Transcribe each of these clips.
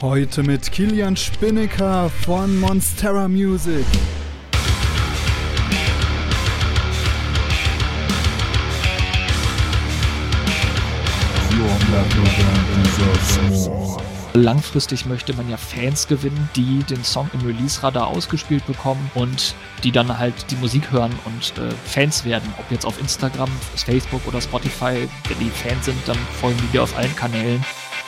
Heute mit Kilian Spinneker von Monstera Music. Langfristig möchte man ja Fans gewinnen, die den Song im Release-Radar ausgespielt bekommen und die dann halt die Musik hören und äh, Fans werden. Ob jetzt auf Instagram, Facebook oder Spotify, wenn die Fans sind, dann folgen die dir auf allen Kanälen.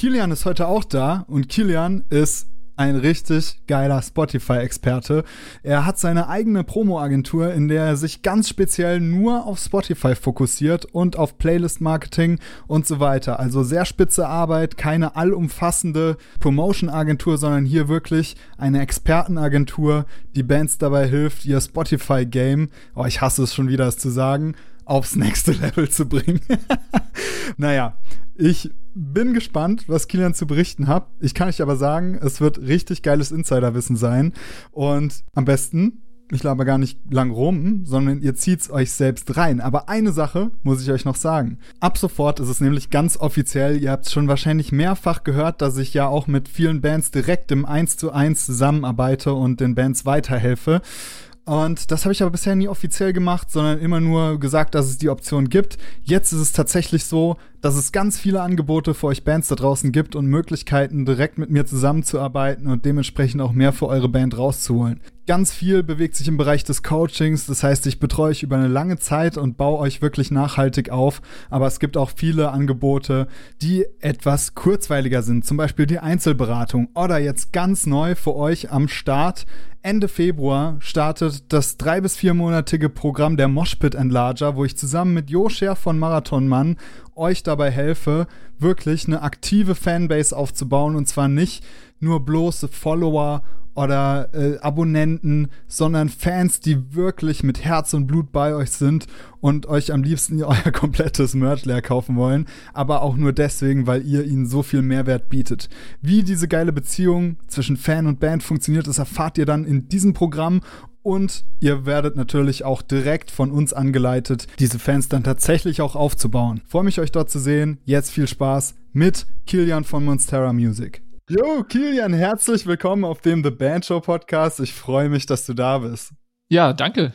Kilian ist heute auch da und Kilian ist ein richtig geiler Spotify-Experte. Er hat seine eigene Promo-Agentur, in der er sich ganz speziell nur auf Spotify fokussiert und auf Playlist-Marketing und so weiter. Also sehr spitze Arbeit, keine allumfassende Promotion-Agentur, sondern hier wirklich eine Expertenagentur, die Bands dabei hilft, ihr Spotify-Game, oh, ich hasse es schon wieder, es zu sagen, aufs nächste Level zu bringen. naja, ich bin gespannt, was Kilian zu berichten hat. Ich kann euch aber sagen, es wird richtig geiles Insiderwissen sein. Und am besten, ich laber gar nicht lang rum, sondern ihr zieht's euch selbst rein. Aber eine Sache muss ich euch noch sagen. Ab sofort ist es nämlich ganz offiziell, ihr habt schon wahrscheinlich mehrfach gehört, dass ich ja auch mit vielen Bands direkt im 1 zu 1 zusammenarbeite und den Bands weiterhelfe. Und das habe ich aber bisher nie offiziell gemacht, sondern immer nur gesagt, dass es die Option gibt. Jetzt ist es tatsächlich so, dass es ganz viele Angebote für euch Bands da draußen gibt und Möglichkeiten, direkt mit mir zusammenzuarbeiten und dementsprechend auch mehr für eure Band rauszuholen. Ganz viel bewegt sich im Bereich des Coachings, das heißt, ich betreue euch über eine lange Zeit und baue euch wirklich nachhaltig auf, aber es gibt auch viele Angebote, die etwas kurzweiliger sind, zum Beispiel die Einzelberatung oder jetzt ganz neu für euch am Start. Ende Februar startet das drei- bis viermonatige Programm der Moshpit Enlarger, wo ich zusammen mit Jo Scher von Marathon Mann euch dabei helfe, wirklich eine aktive Fanbase aufzubauen. Und zwar nicht nur bloße Follower oder äh, Abonnenten, sondern Fans, die wirklich mit Herz und Blut bei euch sind und euch am liebsten euer komplettes Merch leer kaufen wollen, aber auch nur deswegen, weil ihr ihnen so viel Mehrwert bietet. Wie diese geile Beziehung zwischen Fan und Band funktioniert, das erfahrt ihr dann in diesem Programm und ihr werdet natürlich auch direkt von uns angeleitet, diese Fans dann tatsächlich auch aufzubauen. Freue mich, euch dort zu sehen. Jetzt viel Spaß mit Kilian von Monstera Music. Yo, Kilian, herzlich willkommen auf dem The Band Show Podcast. Ich freue mich, dass du da bist. Ja, danke.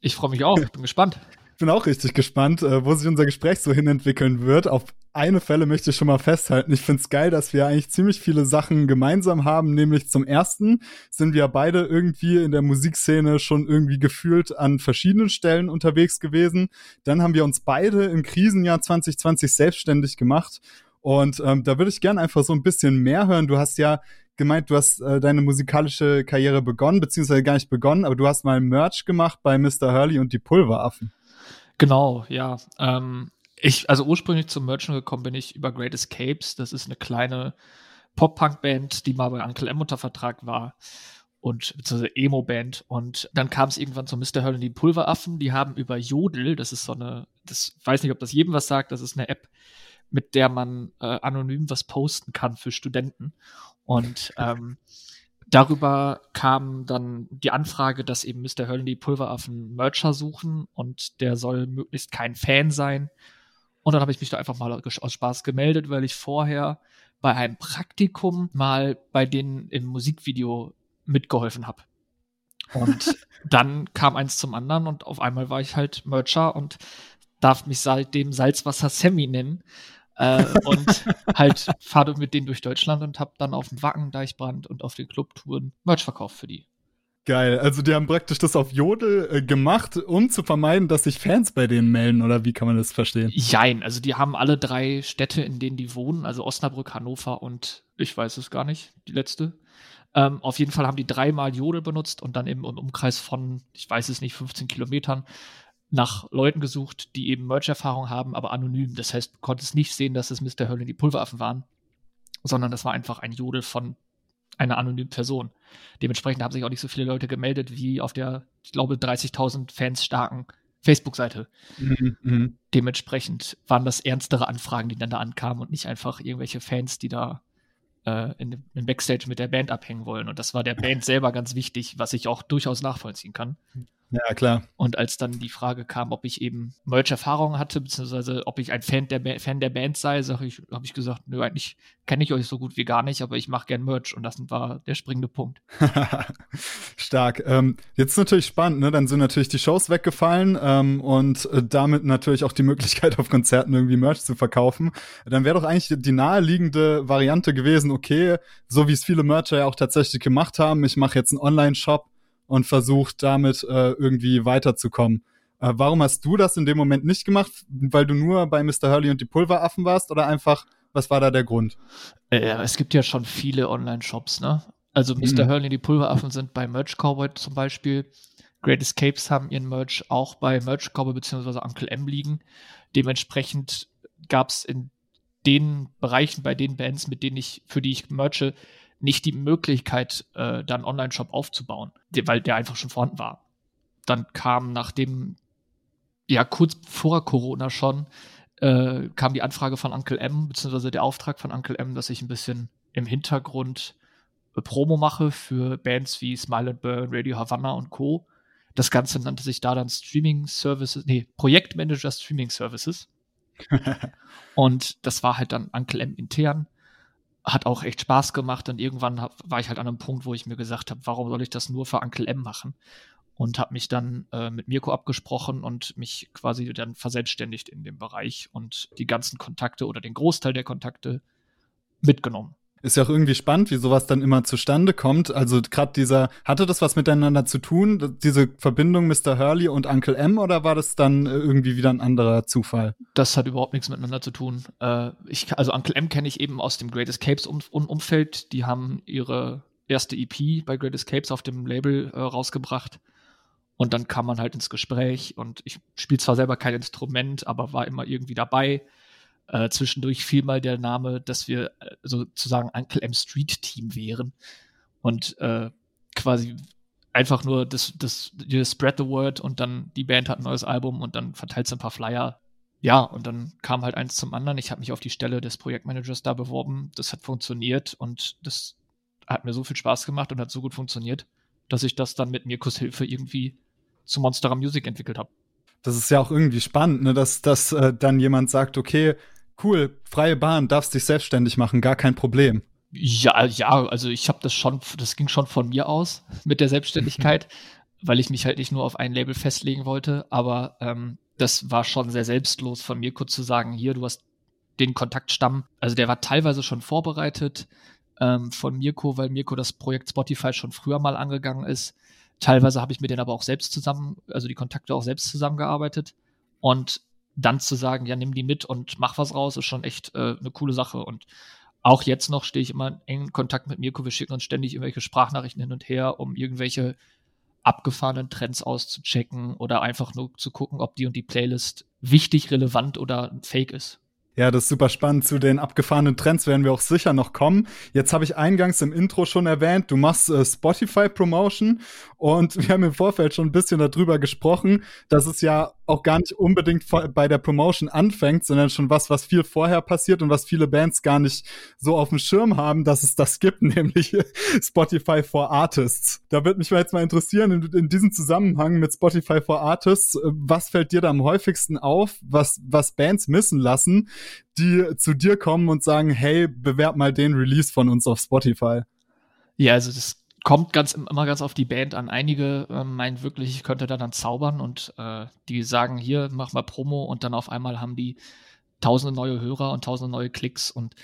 Ich freue mich auch. Bin gespannt. Ich bin auch richtig gespannt, äh, wo sich unser Gespräch so hinentwickeln wird. Auf eine Fälle möchte ich schon mal festhalten. Ich finde es geil, dass wir eigentlich ziemlich viele Sachen gemeinsam haben. Nämlich zum ersten sind wir beide irgendwie in der Musikszene schon irgendwie gefühlt an verschiedenen Stellen unterwegs gewesen. Dann haben wir uns beide im Krisenjahr 2020 selbstständig gemacht. Und ähm, da würde ich gern einfach so ein bisschen mehr hören. Du hast ja gemeint, du hast äh, deine musikalische Karriere begonnen, beziehungsweise gar nicht begonnen, aber du hast mal Merch gemacht bei Mr. Hurley und die Pulveraffen. Genau, ja. Ähm, ich, also ursprünglich zum Merchant gekommen bin ich über Great Escapes. Das ist eine kleine Pop-Punk-Band, die mal bei Uncle M unter Vertrag war und beziehungsweise Emo-Band. Und dann kam es irgendwann zu Mr. Hurl und die Pulveraffen. Die haben über Jodel, das ist so eine, das weiß nicht, ob das jedem was sagt, das ist eine App, mit der man äh, anonym was posten kann für Studenten. Und ähm, darüber kam dann die Anfrage, dass eben Mr. Die Pulveraffen Mercher suchen und der soll möglichst kein Fan sein. Und dann habe ich mich da einfach mal aus Spaß gemeldet, weil ich vorher bei einem Praktikum mal bei denen im Musikvideo mitgeholfen habe. Und dann kam eins zum anderen und auf einmal war ich halt Mercher und darf mich seitdem Salzwasser Sammy nennen. Äh, und halt fahre mit denen durch Deutschland und habe dann auf dem Wacken, Deichbrand und auf den Clubtouren Merch verkauft für die. Geil. Also die haben praktisch das auf Jodel äh, gemacht, um zu vermeiden, dass sich Fans bei denen melden, oder wie kann man das verstehen? Jein, also die haben alle drei Städte, in denen die wohnen, also Osnabrück, Hannover und ich weiß es gar nicht, die letzte. Ähm, auf jeden Fall haben die dreimal Jodel benutzt und dann eben im Umkreis von, ich weiß es nicht, 15 Kilometern nach Leuten gesucht, die eben Merch-Erfahrung haben, aber anonym. Das heißt, du konntest nicht sehen, dass es Mr. Hurley die Pulveraffen waren, sondern das war einfach ein Jodel von einer anonymen Person. Dementsprechend haben sich auch nicht so viele Leute gemeldet wie auf der, ich glaube, 30.000 Fans starken Facebook-Seite. Mhm, mh. Dementsprechend waren das ernstere Anfragen, die dann da ankamen und nicht einfach irgendwelche Fans, die da äh, in, in Backstage mit der Band abhängen wollen. Und das war der Band selber ganz wichtig, was ich auch durchaus nachvollziehen kann. Ja, klar. Und als dann die Frage kam, ob ich eben Merch-Erfahrungen hatte, beziehungsweise ob ich ein Fan der, ba Fan der Band sei, ich, habe ich gesagt, nö, eigentlich kenne ich euch so gut wie gar nicht, aber ich mache gern Merch und das war der springende Punkt. Stark. Ähm, jetzt ist natürlich spannend, ne? Dann sind natürlich die Shows weggefallen ähm, und äh, damit natürlich auch die Möglichkeit, auf Konzerten irgendwie Merch zu verkaufen. Dann wäre doch eigentlich die naheliegende Variante gewesen, okay, so wie es viele Mercher ja auch tatsächlich gemacht haben, ich mache jetzt einen Online-Shop und versucht damit äh, irgendwie weiterzukommen. Äh, warum hast du das in dem Moment nicht gemacht? Weil du nur bei Mr. Hurley und die Pulveraffen warst oder einfach, was war da der Grund? Äh, es gibt ja schon viele Online-Shops, ne? Also Mr. Mhm. Hurley und die Pulveraffen sind bei Merch Cowboy zum Beispiel. Great Escapes haben ihren Merch auch bei Merch Cowboy bzw. Uncle M liegen. Dementsprechend gab es in den Bereichen bei den Bands, mit denen ich, für die ich merche, nicht die Möglichkeit, äh, dann Online-Shop aufzubauen, weil der einfach schon vorhanden war. Dann kam nach dem, ja, kurz vor Corona schon, äh, kam die Anfrage von Uncle M, beziehungsweise der Auftrag von Uncle M, dass ich ein bisschen im Hintergrund äh, Promo mache für Bands wie Smile and Burn, Radio Havana und Co. Das Ganze nannte sich da dann Streaming Services, nee, Projektmanager Streaming Services. und das war halt dann Uncle M intern hat auch echt Spaß gemacht und irgendwann hab, war ich halt an einem Punkt, wo ich mir gesagt habe, warum soll ich das nur für Uncle M machen? Und habe mich dann äh, mit Mirko abgesprochen und mich quasi dann verselbstständigt in dem Bereich und die ganzen Kontakte oder den Großteil der Kontakte mitgenommen. Ist ja auch irgendwie spannend, wie sowas dann immer zustande kommt. Also gerade dieser, hatte das was miteinander zu tun, diese Verbindung Mr. Hurley und Uncle M, oder war das dann äh, irgendwie wieder ein anderer Zufall? Das hat überhaupt nichts miteinander zu tun. Äh, ich, also Uncle M kenne ich eben aus dem Great Escapes um, um, Umfeld. Die haben ihre erste EP bei Great Escapes auf dem Label äh, rausgebracht. Und dann kam man halt ins Gespräch und ich spiele zwar selber kein Instrument, aber war immer irgendwie dabei äh, zwischendurch fiel mal der Name, dass wir äh, sozusagen Uncle M Street Team wären und äh, quasi einfach nur das, das, das Spread the Word und dann die Band hat ein neues Album und dann verteilt ein paar Flyer. Ja, und dann kam halt eins zum anderen. Ich habe mich auf die Stelle des Projektmanagers da beworben. Das hat funktioniert und das hat mir so viel Spaß gemacht und hat so gut funktioniert, dass ich das dann mit Mirkus Hilfe irgendwie zu Monsterer Music entwickelt habe. Das ist ja auch irgendwie spannend, ne? dass, dass äh, dann jemand sagt, okay, cool, freie Bahn, darfst dich selbstständig machen, gar kein Problem. Ja, ja, also ich habe das schon, das ging schon von mir aus mit der Selbstständigkeit, weil ich mich halt nicht nur auf ein Label festlegen wollte, aber ähm, das war schon sehr selbstlos von mir kurz zu sagen, hier, du hast den Kontaktstamm, also der war teilweise schon vorbereitet ähm, von Mirko, weil Mirko das Projekt Spotify schon früher mal angegangen ist. Teilweise habe ich mit denen aber auch selbst zusammen, also die Kontakte auch selbst zusammengearbeitet. Und dann zu sagen, ja, nimm die mit und mach was raus, ist schon echt äh, eine coole Sache. Und auch jetzt noch stehe ich immer in engen Kontakt mit Mirko. Wir schicken uns ständig irgendwelche Sprachnachrichten hin und her, um irgendwelche abgefahrenen Trends auszuchecken oder einfach nur zu gucken, ob die und die Playlist wichtig, relevant oder fake ist. Ja, das ist super spannend. Zu den abgefahrenen Trends werden wir auch sicher noch kommen. Jetzt habe ich eingangs im Intro schon erwähnt, du machst äh, Spotify Promotion und wir haben im Vorfeld schon ein bisschen darüber gesprochen, dass es ja auch gar nicht unbedingt bei der Promotion anfängt, sondern schon was, was viel vorher passiert und was viele Bands gar nicht so auf dem Schirm haben, dass es das gibt, nämlich Spotify for Artists. Da würde mich jetzt mal interessieren, in, in diesem Zusammenhang mit Spotify for Artists, äh, was fällt dir da am häufigsten auf, was, was Bands missen lassen, die zu dir kommen und sagen, hey, bewerb mal den Release von uns auf Spotify? Ja, also das kommt ganz immer ganz auf die Band an. Einige äh, meinen wirklich, ich könnte da dann zaubern und äh, die sagen, hier, mach mal Promo und dann auf einmal haben die tausende neue Hörer und tausende neue Klicks und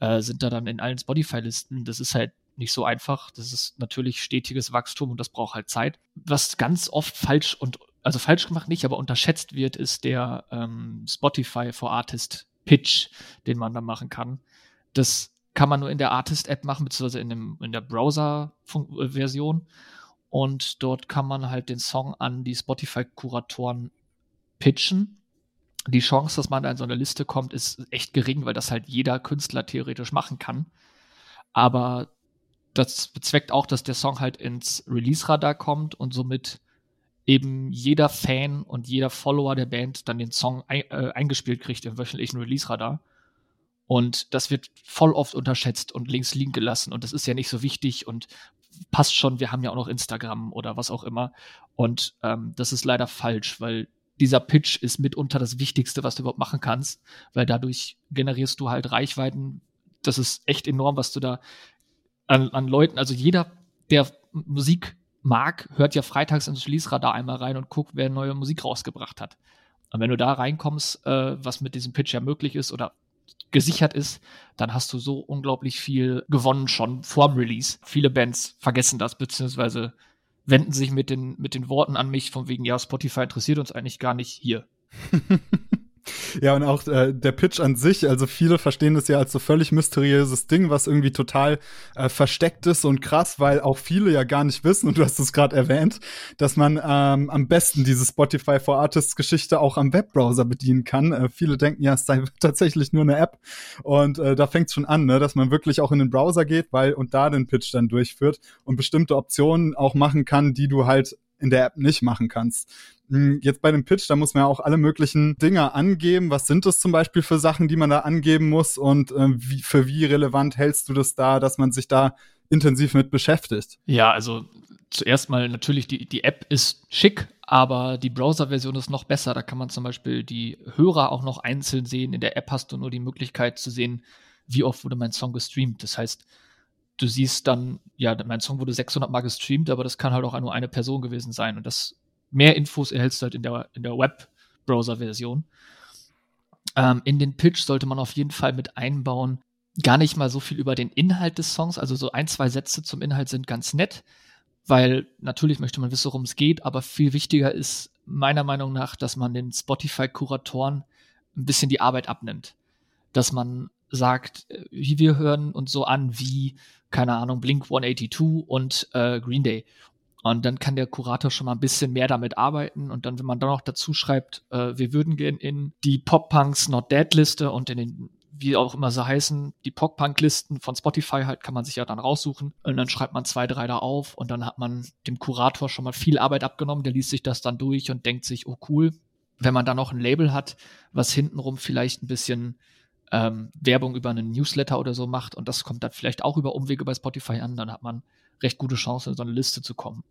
äh, sind da dann in allen Spotify-Listen. Das ist halt nicht so einfach. Das ist natürlich stetiges Wachstum und das braucht halt Zeit. Was ganz oft falsch und also falsch gemacht nicht, aber unterschätzt wird, ist der ähm, Spotify for Artist Pitch, den man da machen kann. Das kann man nur in der Artist-App machen, beziehungsweise in, dem, in der Browser-Version. Und dort kann man halt den Song an die Spotify-Kuratoren pitchen. Die Chance, dass man da in so eine Liste kommt, ist echt gering, weil das halt jeder Künstler theoretisch machen kann. Aber das bezweckt auch, dass der Song halt ins Release-Radar kommt und somit eben jeder Fan und jeder Follower der Band dann den Song ein, äh, eingespielt kriegt im wöchentlichen Release-Radar. Und das wird voll oft unterschätzt und links liegen gelassen. Und das ist ja nicht so wichtig und passt schon, wir haben ja auch noch Instagram oder was auch immer. Und ähm, das ist leider falsch, weil dieser Pitch ist mitunter das Wichtigste, was du überhaupt machen kannst, weil dadurch generierst du halt Reichweiten. Das ist echt enorm, was du da an, an Leuten, also jeder, der Musik mag, hört ja freitags ins Release-Radar einmal rein und guckt, wer neue Musik rausgebracht hat. Und wenn du da reinkommst, äh, was mit diesem Pitch ja möglich ist oder gesichert ist, dann hast du so unglaublich viel gewonnen schon vorm Release. Viele Bands vergessen das, beziehungsweise wenden sich mit den, mit den Worten an mich von wegen, ja, Spotify interessiert uns eigentlich gar nicht hier. Ja, und auch äh, der Pitch an sich, also viele verstehen das ja als so völlig mysteriöses Ding, was irgendwie total äh, versteckt ist und krass, weil auch viele ja gar nicht wissen, und du hast es gerade erwähnt, dass man ähm, am besten diese Spotify for Artists Geschichte auch am Webbrowser bedienen kann. Äh, viele denken ja, es sei tatsächlich nur eine App. Und äh, da fängt es schon an, ne, dass man wirklich auch in den Browser geht, weil und da den Pitch dann durchführt und bestimmte Optionen auch machen kann, die du halt in der App nicht machen kannst. Hm, jetzt bei dem Pitch, da muss man ja auch alle möglichen Dinge angeben. Was sind das zum Beispiel für Sachen, die man da angeben muss und äh, wie, für wie relevant hältst du das da, dass man sich da intensiv mit beschäftigt? Ja, also zuerst mal natürlich, die, die App ist schick, aber die Browser-Version ist noch besser. Da kann man zum Beispiel die Hörer auch noch einzeln sehen. In der App hast du nur die Möglichkeit zu sehen, wie oft wurde mein Song gestreamt. Das heißt, du siehst dann, ja, mein Song wurde 600 Mal gestreamt, aber das kann halt auch nur eine Person gewesen sein. Und das mehr Infos erhältst du halt in der, in der Web-Browser-Version. Ähm, in den Pitch sollte man auf jeden Fall mit einbauen, gar nicht mal so viel über den Inhalt des Songs, also so ein, zwei Sätze zum Inhalt sind ganz nett, weil natürlich möchte man wissen, worum es geht, aber viel wichtiger ist meiner Meinung nach, dass man den Spotify-Kuratoren ein bisschen die Arbeit abnimmt. Dass man sagt, äh, wie wir hören uns so an wie, keine Ahnung, Blink 182 und äh, Green Day. Und dann kann der Kurator schon mal ein bisschen mehr damit arbeiten. Und dann, wenn man dann noch dazu schreibt, äh, wir würden gehen in die Pop-Punks Not Dead Liste und in den, wie auch immer sie heißen, die Pop-Punk-Listen von Spotify halt, kann man sich ja dann raussuchen. Und dann schreibt man zwei, drei da auf und dann hat man dem Kurator schon mal viel Arbeit abgenommen. Der liest sich das dann durch und denkt sich, oh cool. Wenn man dann noch ein Label hat, was hintenrum vielleicht ein bisschen ähm, Werbung über einen Newsletter oder so macht und das kommt dann vielleicht auch über Umwege bei Spotify an, dann hat man recht gute Chance, in so eine Liste zu kommen.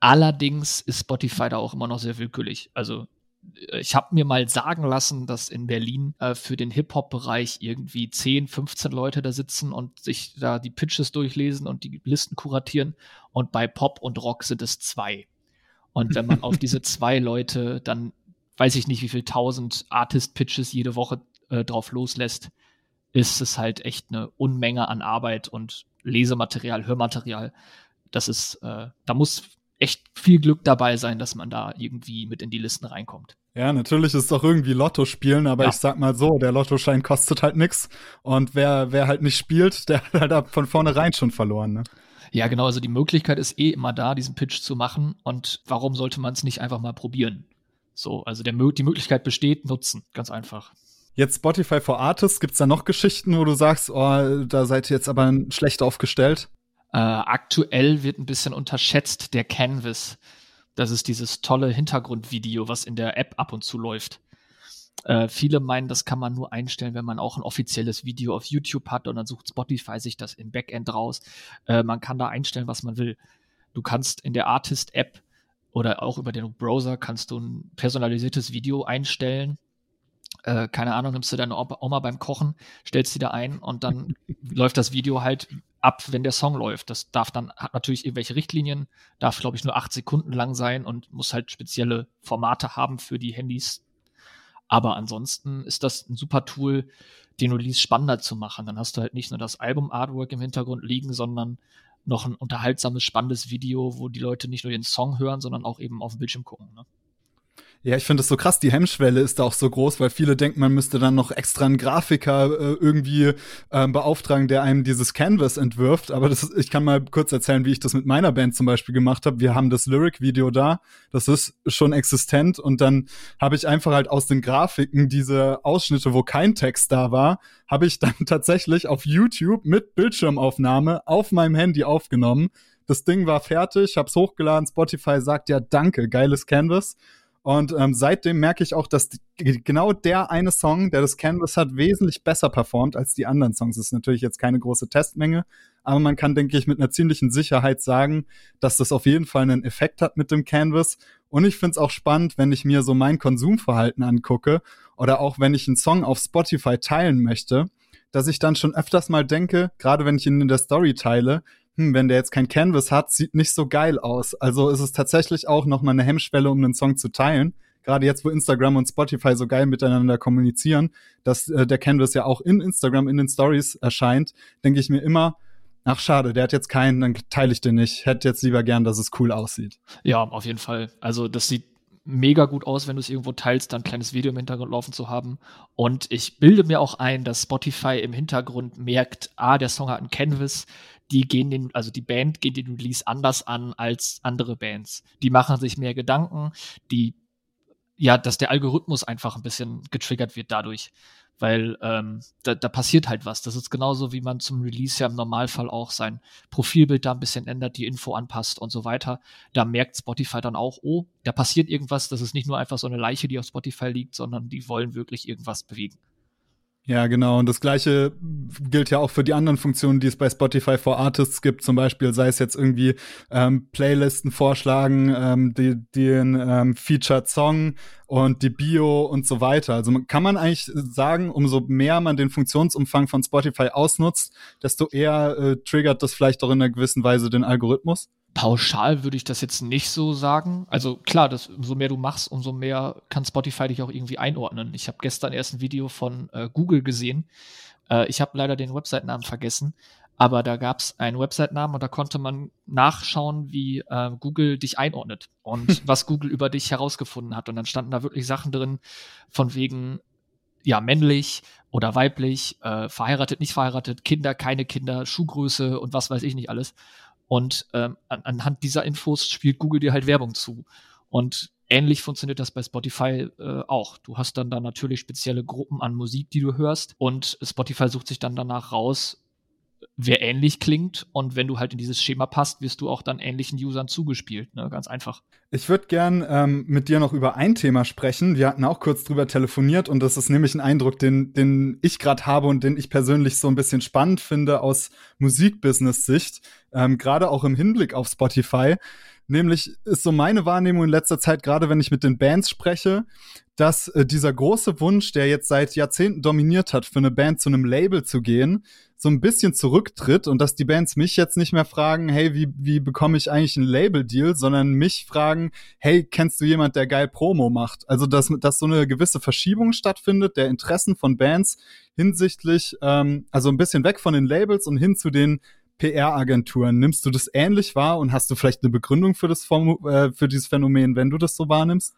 Allerdings ist Spotify da auch immer noch sehr willkürlich. Also äh, ich habe mir mal sagen lassen, dass in Berlin äh, für den Hip-Hop-Bereich irgendwie 10, 15 Leute da sitzen und sich da die Pitches durchlesen und die Listen kuratieren. Und bei Pop und Rock sind es zwei. Und wenn man auf diese zwei Leute dann, weiß ich nicht, wie viel tausend Artist-Pitches jede Woche äh, drauf loslässt, ist es halt echt eine Unmenge an Arbeit und Lesematerial, Hörmaterial. Das ist, äh, da muss echt viel Glück dabei sein, dass man da irgendwie mit in die Listen reinkommt. Ja, natürlich ist es doch irgendwie Lotto spielen, aber ja. ich sag mal so, der Lottoschein kostet halt nichts und wer, wer halt nicht spielt, der hat halt von vornherein schon verloren, ne? Ja, genau, also die Möglichkeit ist eh immer da, diesen Pitch zu machen und warum sollte man es nicht einfach mal probieren? So, also der, die Möglichkeit besteht, nutzen, ganz einfach. Jetzt Spotify for Artists, gibt's da noch Geschichten, wo du sagst, oh, da seid ihr jetzt aber schlecht aufgestellt? Äh, aktuell wird ein bisschen unterschätzt der Canvas. Das ist dieses tolle Hintergrundvideo, was in der App ab und zu läuft. Äh, viele meinen, das kann man nur einstellen, wenn man auch ein offizielles Video auf YouTube hat und dann sucht Spotify sich das im Backend raus. Äh, man kann da einstellen, was man will. Du kannst in der Artist-App oder auch über den Browser kannst du ein personalisiertes Video einstellen äh, keine Ahnung, nimmst du deine Oma beim Kochen, stellst sie da ein und dann läuft das Video halt ab, wenn der Song läuft. Das darf dann, hat natürlich irgendwelche Richtlinien, darf, glaube ich, nur acht Sekunden lang sein und muss halt spezielle Formate haben für die Handys. Aber ansonsten ist das ein super Tool, den Release spannender zu machen. Dann hast du halt nicht nur das Album-Artwork im Hintergrund liegen, sondern noch ein unterhaltsames, spannendes Video, wo die Leute nicht nur den Song hören, sondern auch eben auf dem Bildschirm gucken. Ne? Ja, ich finde es so krass, die Hemmschwelle ist da auch so groß, weil viele denken, man müsste dann noch extra einen Grafiker äh, irgendwie äh, beauftragen, der einem dieses Canvas entwirft. Aber das ist, ich kann mal kurz erzählen, wie ich das mit meiner Band zum Beispiel gemacht habe. Wir haben das Lyric-Video da, das ist schon existent und dann habe ich einfach halt aus den Grafiken diese Ausschnitte, wo kein Text da war, habe ich dann tatsächlich auf YouTube mit Bildschirmaufnahme auf meinem Handy aufgenommen. Das Ding war fertig, hab's hochgeladen, Spotify sagt ja danke, geiles Canvas. Und ähm, seitdem merke ich auch, dass die, genau der eine Song, der das Canvas hat, wesentlich besser performt als die anderen Songs. Das ist natürlich jetzt keine große Testmenge, aber man kann, denke ich, mit einer ziemlichen Sicherheit sagen, dass das auf jeden Fall einen Effekt hat mit dem Canvas. Und ich finde es auch spannend, wenn ich mir so mein Konsumverhalten angucke oder auch wenn ich einen Song auf Spotify teilen möchte, dass ich dann schon öfters mal denke, gerade wenn ich ihn in der Story teile, hm, wenn der jetzt kein Canvas hat, sieht nicht so geil aus. Also ist es tatsächlich auch nochmal eine Hemmschwelle, um einen Song zu teilen. Gerade jetzt, wo Instagram und Spotify so geil miteinander kommunizieren, dass äh, der Canvas ja auch in Instagram in den Stories erscheint, denke ich mir immer, ach schade, der hat jetzt keinen, dann teile ich den nicht. Hätte jetzt lieber gern, dass es cool aussieht. Ja, auf jeden Fall. Also das sieht mega gut aus, wenn du es irgendwo teilst, dann ein kleines Video im Hintergrund laufen zu haben. Und ich bilde mir auch ein, dass Spotify im Hintergrund merkt, ah, der Song hat ein Canvas, die gehen den, also die Band geht den Release anders an als andere Bands. Die machen sich mehr Gedanken, die, ja, dass der Algorithmus einfach ein bisschen getriggert wird dadurch. Weil ähm, da, da passiert halt was. Das ist genauso, wie man zum Release ja im Normalfall auch sein Profilbild da ein bisschen ändert, die Info anpasst und so weiter. Da merkt Spotify dann auch, oh, da passiert irgendwas. Das ist nicht nur einfach so eine Leiche, die auf Spotify liegt, sondern die wollen wirklich irgendwas bewegen. Ja, genau. Und das gleiche gilt ja auch für die anderen Funktionen, die es bei Spotify for Artists gibt. Zum Beispiel sei es jetzt irgendwie ähm, Playlisten vorschlagen, ähm, den ähm, Featured Song und die Bio und so weiter. Also kann man eigentlich sagen, umso mehr man den Funktionsumfang von Spotify ausnutzt, desto eher äh, triggert das vielleicht auch in einer gewissen Weise den Algorithmus? Pauschal würde ich das jetzt nicht so sagen. Also klar, das, umso mehr du machst, umso mehr kann Spotify dich auch irgendwie einordnen. Ich habe gestern erst ein Video von äh, Google gesehen. Äh, ich habe leider den Website-Namen vergessen, aber da gab es einen Website-Namen und da konnte man nachschauen, wie äh, Google dich einordnet und was Google über dich herausgefunden hat. Und dann standen da wirklich Sachen drin von wegen, ja, männlich oder weiblich, äh, verheiratet, nicht verheiratet, Kinder, keine Kinder, Schuhgröße und was weiß ich nicht alles. Und ähm, an, anhand dieser Infos spielt Google dir halt Werbung zu. Und ähnlich funktioniert das bei Spotify äh, auch. Du hast dann da natürlich spezielle Gruppen an Musik, die du hörst. Und Spotify sucht sich dann danach raus, wer ähnlich klingt. Und wenn du halt in dieses Schema passt, wirst du auch dann ähnlichen Usern zugespielt. Ne? Ganz einfach. Ich würde gern ähm, mit dir noch über ein Thema sprechen. Wir hatten auch kurz drüber telefoniert und das ist nämlich ein Eindruck, den, den ich gerade habe und den ich persönlich so ein bisschen spannend finde aus Musikbusiness-Sicht, ähm, gerade auch im Hinblick auf Spotify. Nämlich ist so meine Wahrnehmung in letzter Zeit, gerade wenn ich mit den Bands spreche, dass äh, dieser große Wunsch, der jetzt seit Jahrzehnten dominiert hat, für eine Band zu einem Label zu gehen, so ein bisschen zurücktritt und dass die Bands mich jetzt nicht mehr fragen, hey, wie, wie bekomme ich eigentlich einen Label-Deal, sondern mich fragen, hey, kennst du jemand, der geil Promo macht? Also, dass, dass so eine gewisse Verschiebung stattfindet der Interessen von Bands hinsichtlich, ähm, also ein bisschen weg von den Labels und hin zu den PR-Agenturen. Nimmst du das ähnlich wahr und hast du vielleicht eine Begründung für, das äh, für dieses Phänomen, wenn du das so wahrnimmst?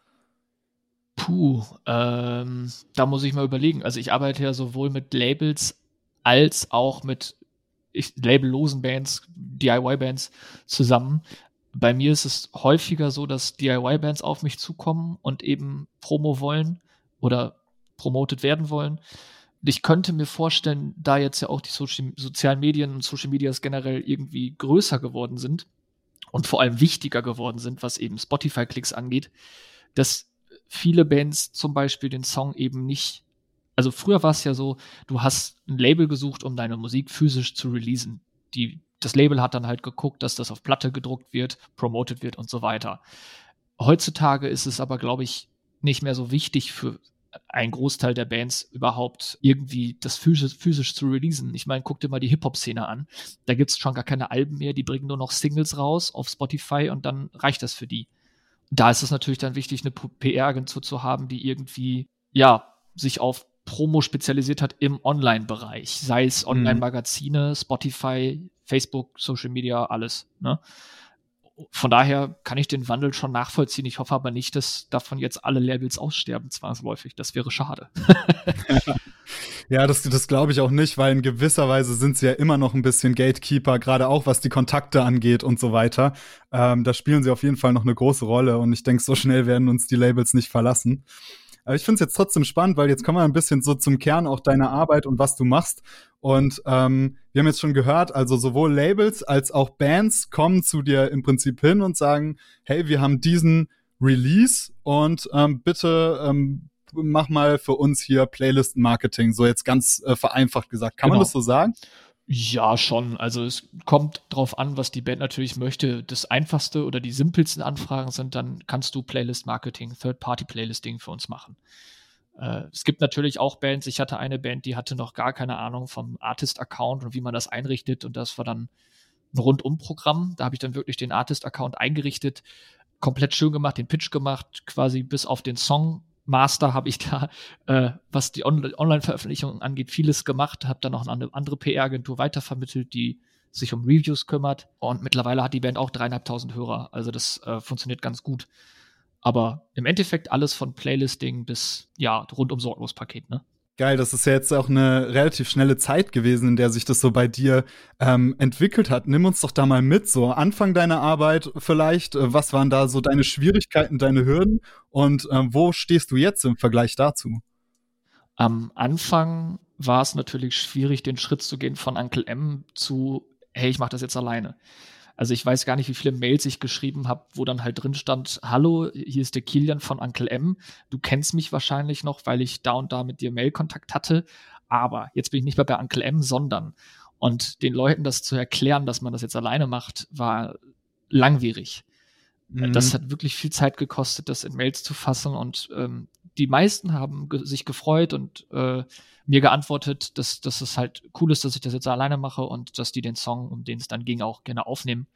Puh, ähm, da muss ich mal überlegen. Also ich arbeite ja sowohl mit Labels als auch mit ich, labellosen Bands, DIY-Bands zusammen. Bei mir ist es häufiger so, dass DIY-Bands auf mich zukommen und eben Promo wollen oder promotet werden wollen. Ich könnte mir vorstellen, da jetzt ja auch die Social, sozialen Medien und Social Medias generell irgendwie größer geworden sind und vor allem wichtiger geworden sind, was eben Spotify-Klicks angeht, dass viele Bands zum Beispiel den Song eben nicht also früher war es ja so, du hast ein Label gesucht, um deine Musik physisch zu releasen. Die, das Label hat dann halt geguckt, dass das auf Platte gedruckt wird, promoted wird und so weiter. Heutzutage ist es aber, glaube ich, nicht mehr so wichtig für einen Großteil der Bands überhaupt irgendwie das physisch, physisch zu releasen. Ich meine, guck dir mal die Hip-Hop-Szene an. Da gibt es schon gar keine Alben mehr, die bringen nur noch Singles raus auf Spotify und dann reicht das für die. Da ist es natürlich dann wichtig, eine PR-Agentur zu haben, die irgendwie, ja, sich auf Promo spezialisiert hat im Online-Bereich, sei es mhm. Online-Magazine, Spotify, Facebook, Social Media, alles. Ne? von daher kann ich den Wandel schon nachvollziehen. Ich hoffe aber nicht, dass davon jetzt alle Labels aussterben, zwangsläufig. Das wäre schade. ja, das, das glaube ich auch nicht, weil in gewisser Weise sind sie ja immer noch ein bisschen Gatekeeper, gerade auch was die Kontakte angeht und so weiter. Ähm, da spielen sie auf jeden Fall noch eine große Rolle und ich denke, so schnell werden uns die Labels nicht verlassen. Aber ich finde es jetzt trotzdem spannend, weil jetzt kommen wir ein bisschen so zum Kern auch deiner Arbeit und was du machst. Und ähm, wir haben jetzt schon gehört, also sowohl Labels als auch Bands kommen zu dir im Prinzip hin und sagen, hey, wir haben diesen Release und ähm, bitte ähm, mach mal für uns hier Playlist-Marketing, so jetzt ganz äh, vereinfacht gesagt. Kann genau. man das so sagen? Ja, schon. Also es kommt drauf an, was die Band natürlich möchte. Das einfachste oder die simpelsten Anfragen sind, dann kannst du Playlist-Marketing, Third-Party-Playlisting für uns machen. Äh, es gibt natürlich auch Bands. Ich hatte eine Band, die hatte noch gar keine Ahnung vom Artist-Account und wie man das einrichtet. Und das war dann ein Rundum-Programm. Da habe ich dann wirklich den Artist-Account eingerichtet, komplett schön gemacht, den Pitch gemacht, quasi bis auf den Song Master habe ich da, äh, was die On Online-Veröffentlichung angeht, vieles gemacht, habe dann noch eine andere PR-Agentur weitervermittelt, die sich um Reviews kümmert. Und mittlerweile hat die Band auch dreieinhalbtausend Hörer. Also das äh, funktioniert ganz gut. Aber im Endeffekt alles von Playlisting bis ja rundum sorglos Paket, ne? Geil, das ist ja jetzt auch eine relativ schnelle Zeit gewesen, in der sich das so bei dir ähm, entwickelt hat. Nimm uns doch da mal mit, so Anfang deiner Arbeit vielleicht. Äh, was waren da so deine Schwierigkeiten, deine Hürden und äh, wo stehst du jetzt im Vergleich dazu? Am Anfang war es natürlich schwierig, den Schritt zu gehen von Uncle M zu, hey, ich mache das jetzt alleine. Also ich weiß gar nicht, wie viele Mails ich geschrieben habe, wo dann halt drin stand, hallo, hier ist der Kilian von Uncle M. Du kennst mich wahrscheinlich noch, weil ich da und da mit dir Mailkontakt hatte. Aber jetzt bin ich nicht mehr bei Uncle M, sondern. Und den Leuten das zu erklären, dass man das jetzt alleine macht, war langwierig. Mhm. Das hat wirklich viel Zeit gekostet, das in Mails zu fassen. Und ähm, die meisten haben ge sich gefreut und äh, mir geantwortet, dass, dass es halt cool ist, dass ich das jetzt alleine mache und dass die den Song, um den es dann ging, auch gerne aufnehmen.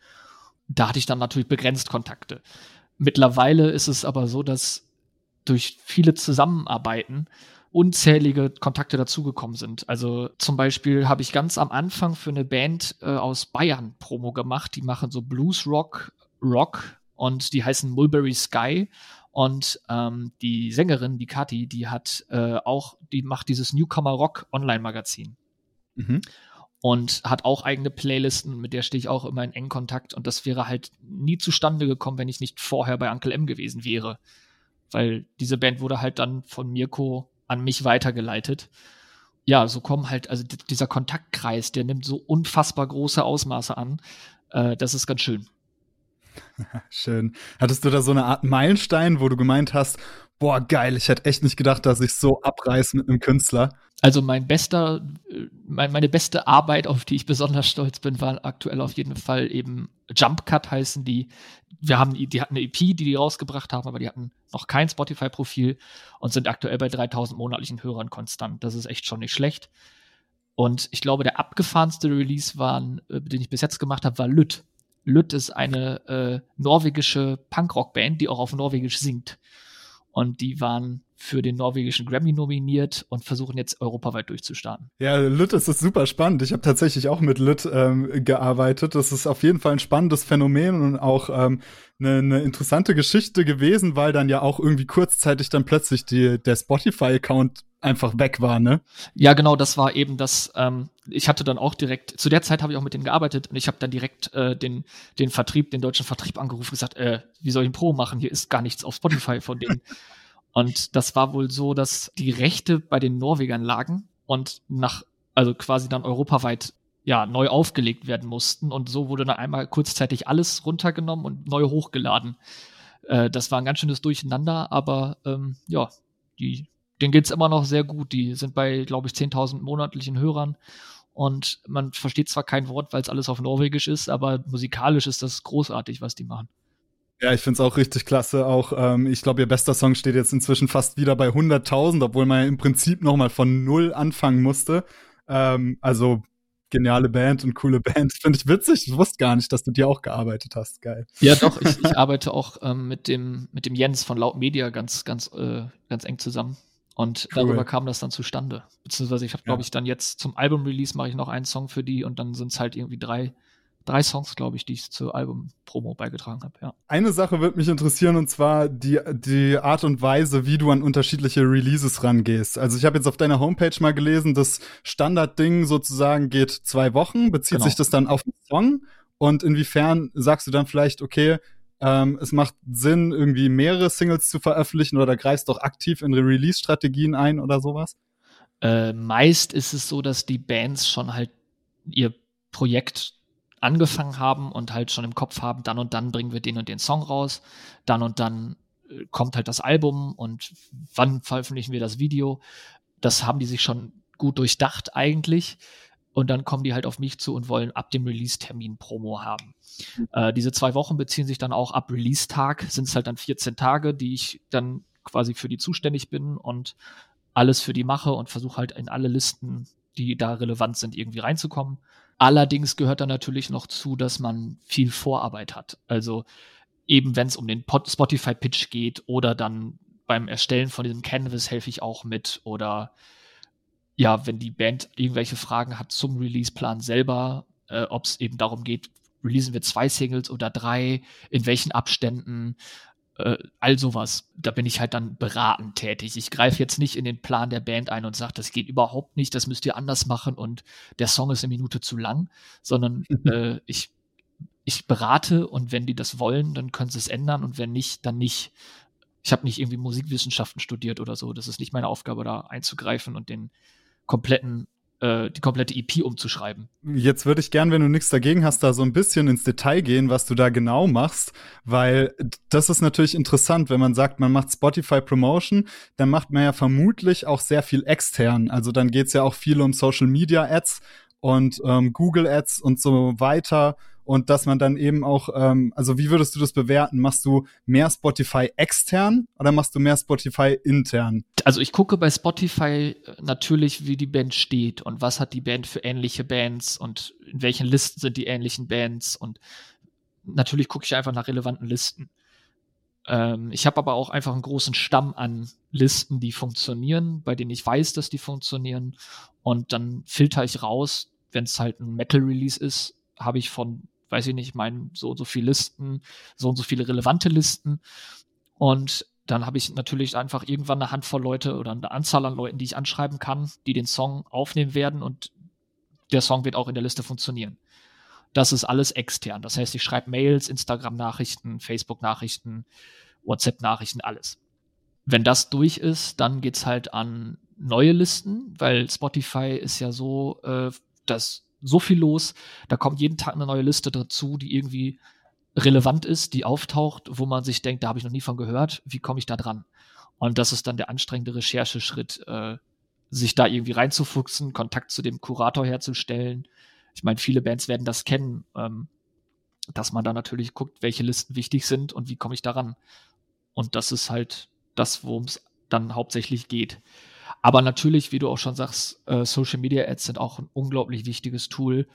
Da hatte ich dann natürlich begrenzt Kontakte. Mittlerweile ist es aber so, dass durch viele Zusammenarbeiten unzählige Kontakte dazugekommen sind. Also zum Beispiel habe ich ganz am Anfang für eine Band äh, aus Bayern Promo gemacht. Die machen so Blues Rock, Rock und die heißen Mulberry Sky und ähm, die Sängerin, die Kathi, die hat äh, auch, die macht dieses Newcomer Rock Online-Magazin. Mhm. Und hat auch eigene Playlisten, mit der stehe ich auch immer in engen Kontakt. Und das wäre halt nie zustande gekommen, wenn ich nicht vorher bei Uncle M gewesen wäre. Weil diese Band wurde halt dann von Mirko an mich weitergeleitet. Ja, so kommen halt, also dieser Kontaktkreis, der nimmt so unfassbar große Ausmaße an. Äh, das ist ganz schön. Schön. Hattest du da so eine Art Meilenstein, wo du gemeint hast, boah, geil, ich hätte echt nicht gedacht, dass ich so abreiß mit einem Künstler? Also mein bester, mein, meine beste Arbeit, auf die ich besonders stolz bin, war aktuell auf jeden Fall eben Jump Cut heißen die. Wir haben, die hatten eine EP, die die rausgebracht haben, aber die hatten noch kein Spotify-Profil und sind aktuell bei 3000 monatlichen Hörern konstant. Das ist echt schon nicht schlecht. Und ich glaube, der abgefahrenste Release, war, äh, den ich bis jetzt gemacht habe, war Lütt. Lütt ist eine äh, norwegische Punkrock-Band, die auch auf Norwegisch singt. Und die waren für den norwegischen Grammy nominiert und versuchen jetzt europaweit durchzustarten. Ja, Lütt ist super spannend. Ich habe tatsächlich auch mit Lütt ähm, gearbeitet. Das ist auf jeden Fall ein spannendes Phänomen und auch ähm, eine, eine interessante Geschichte gewesen, weil dann ja auch irgendwie kurzzeitig dann plötzlich die, der Spotify-Account einfach weg war, ne? Ja, genau, das war eben das, ähm, ich hatte dann auch direkt, zu der Zeit habe ich auch mit denen gearbeitet und ich habe dann direkt äh, den, den Vertrieb, den deutschen Vertrieb angerufen und gesagt, äh, wie soll ich ein Pro machen? Hier ist gar nichts auf Spotify von denen. und das war wohl so, dass die Rechte bei den Norwegern lagen und nach, also quasi dann europaweit ja, neu aufgelegt werden mussten. Und so wurde dann einmal kurzzeitig alles runtergenommen und neu hochgeladen. Äh, das war ein ganz schönes Durcheinander, aber ähm, ja, die denen geht es immer noch sehr gut. Die sind bei, glaube ich, 10.000 monatlichen Hörern. Und man versteht zwar kein Wort, weil es alles auf Norwegisch ist, aber musikalisch ist das großartig, was die machen. Ja, ich finde es auch richtig klasse. Auch ähm, ich glaube, ihr bester Song steht jetzt inzwischen fast wieder bei 100.000, obwohl man ja im Prinzip noch mal von null anfangen musste. Ähm, also geniale Band und coole Band. Finde ich witzig. Ich wusste gar nicht, dass du dir auch gearbeitet hast. Geil. Ja, doch. Ich, ich arbeite auch ähm, mit dem mit dem Jens von Laut Media ganz ganz äh, ganz eng zusammen. Und cool. darüber kam das dann zustande. Beziehungsweise ich habe, glaube ja. ich, dann jetzt zum Album-Release mache ich noch einen Song für die und dann sind es halt irgendwie drei drei Songs, glaube ich, die ich zur Album-Promo beigetragen habe, ja. Eine Sache würde mich interessieren und zwar die, die Art und Weise, wie du an unterschiedliche Releases rangehst. Also ich habe jetzt auf deiner Homepage mal gelesen, das Standardding sozusagen geht zwei Wochen. Bezieht genau. sich das dann auf den Song? Und inwiefern sagst du dann vielleicht, okay, ähm, es macht Sinn, irgendwie mehrere Singles zu veröffentlichen oder greifst doch aktiv in Release-Strategien ein oder sowas? Äh, meist ist es so, dass die Bands schon halt ihr Projekt angefangen haben und halt schon im Kopf haben, dann und dann bringen wir den und den Song raus, dann und dann äh, kommt halt das Album und wann veröffentlichen wir das Video. Das haben die sich schon gut durchdacht eigentlich. Und dann kommen die halt auf mich zu und wollen ab dem Release-Termin Promo haben. Mhm. Äh, diese zwei Wochen beziehen sich dann auch ab Release-Tag, sind es halt dann 14 Tage, die ich dann quasi für die zuständig bin und alles für die mache und versuche halt in alle Listen, die da relevant sind, irgendwie reinzukommen. Allerdings gehört da natürlich noch zu, dass man viel Vorarbeit hat. Also eben wenn es um den Spotify-Pitch geht oder dann beim Erstellen von diesem Canvas helfe ich auch mit oder ja, wenn die Band irgendwelche Fragen hat zum Release-Plan selber, äh, ob es eben darum geht, releasen wir zwei Singles oder drei, in welchen Abständen, äh, all sowas. Da bin ich halt dann beratend tätig. Ich greife jetzt nicht in den Plan der Band ein und sage, das geht überhaupt nicht, das müsst ihr anders machen und der Song ist eine Minute zu lang, sondern äh, ich, ich berate und wenn die das wollen, dann können sie es ändern und wenn nicht, dann nicht. Ich habe nicht irgendwie Musikwissenschaften studiert oder so. Das ist nicht meine Aufgabe, da einzugreifen und den kompletten äh, die komplette EP umzuschreiben. Jetzt würde ich gern, wenn du nichts dagegen hast, da so ein bisschen ins Detail gehen, was du da genau machst, weil das ist natürlich interessant, wenn man sagt, man macht Spotify Promotion, dann macht man ja vermutlich auch sehr viel extern. Also dann geht's ja auch viel um Social Media Ads und ähm, Google Ads und so weiter und dass man dann eben auch, ähm, also wie würdest du das bewerten? Machst du mehr Spotify extern oder machst du mehr Spotify intern? Also ich gucke bei Spotify äh, natürlich, wie die Band steht und was hat die Band für ähnliche Bands und in welchen Listen sind die ähnlichen Bands und natürlich gucke ich einfach nach relevanten Listen. Ähm, ich habe aber auch einfach einen großen Stamm an Listen, die funktionieren, bei denen ich weiß, dass die funktionieren und dann filter ich raus, wenn es halt ein Metal-Release ist, habe ich von weiß ich nicht, meinen so und so viele Listen, so und so viele relevante Listen. Und dann habe ich natürlich einfach irgendwann eine Handvoll Leute oder eine Anzahl an Leuten, die ich anschreiben kann, die den Song aufnehmen werden und der Song wird auch in der Liste funktionieren. Das ist alles extern. Das heißt, ich schreibe Mails, Instagram-Nachrichten, Facebook-Nachrichten, WhatsApp-Nachrichten, alles. Wenn das durch ist, dann geht es halt an neue Listen, weil Spotify ist ja so, äh, dass so viel los. Da kommt jeden Tag eine neue Liste dazu, die irgendwie relevant ist, die auftaucht, wo man sich denkt, da habe ich noch nie von gehört. Wie komme ich da dran? Und das ist dann der anstrengende Rechercheschritt, äh, sich da irgendwie reinzufuchsen, Kontakt zu dem Kurator herzustellen. Ich meine, viele Bands werden das kennen, ähm, dass man da natürlich guckt, welche Listen wichtig sind und wie komme ich daran. Und das ist halt das, worum es dann hauptsächlich geht. Aber natürlich, wie du auch schon sagst, äh, Social Media Ads sind auch ein unglaublich wichtiges Tool,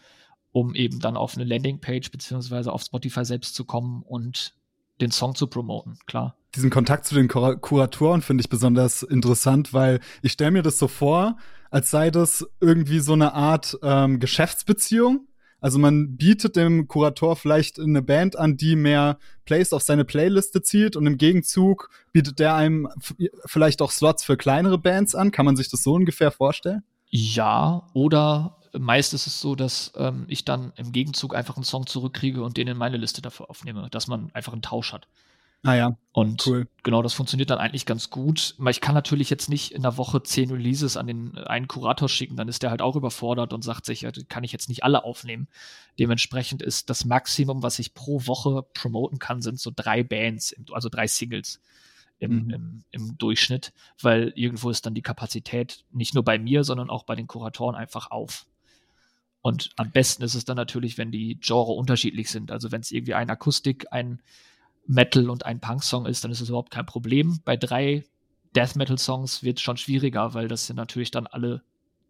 um eben dann auf eine Landingpage beziehungsweise auf Spotify selbst zu kommen und den Song zu promoten, klar. Diesen Kontakt zu den Kur Kuratoren finde ich besonders interessant, weil ich stelle mir das so vor, als sei das irgendwie so eine Art ähm, Geschäftsbeziehung also man bietet dem Kurator vielleicht eine Band an, die mehr Plays auf seine Playliste zieht und im Gegenzug bietet der einem vielleicht auch Slots für kleinere Bands an. Kann man sich das so ungefähr vorstellen? Ja, oder meist ist es so, dass ähm, ich dann im Gegenzug einfach einen Song zurückkriege und den in meine Liste dafür aufnehme, dass man einfach einen Tausch hat. Ah ja. Und cool. genau, das funktioniert dann eigentlich ganz gut. Ich kann natürlich jetzt nicht in der Woche zehn Releases an den äh, einen Kurator schicken, dann ist der halt auch überfordert und sagt sich, ja, kann ich jetzt nicht alle aufnehmen. Dementsprechend ist das Maximum, was ich pro Woche promoten kann, sind so drei Bands, also drei Singles im, mhm. im, im Durchschnitt, weil irgendwo ist dann die Kapazität nicht nur bei mir, sondern auch bei den Kuratoren einfach auf. Und am besten ist es dann natürlich, wenn die Genre unterschiedlich sind. Also wenn es irgendwie ein Akustik, ein Metal und ein Punk-Song ist, dann ist es überhaupt kein Problem. Bei drei Death Metal-Songs wird es schon schwieriger, weil das ja natürlich dann alle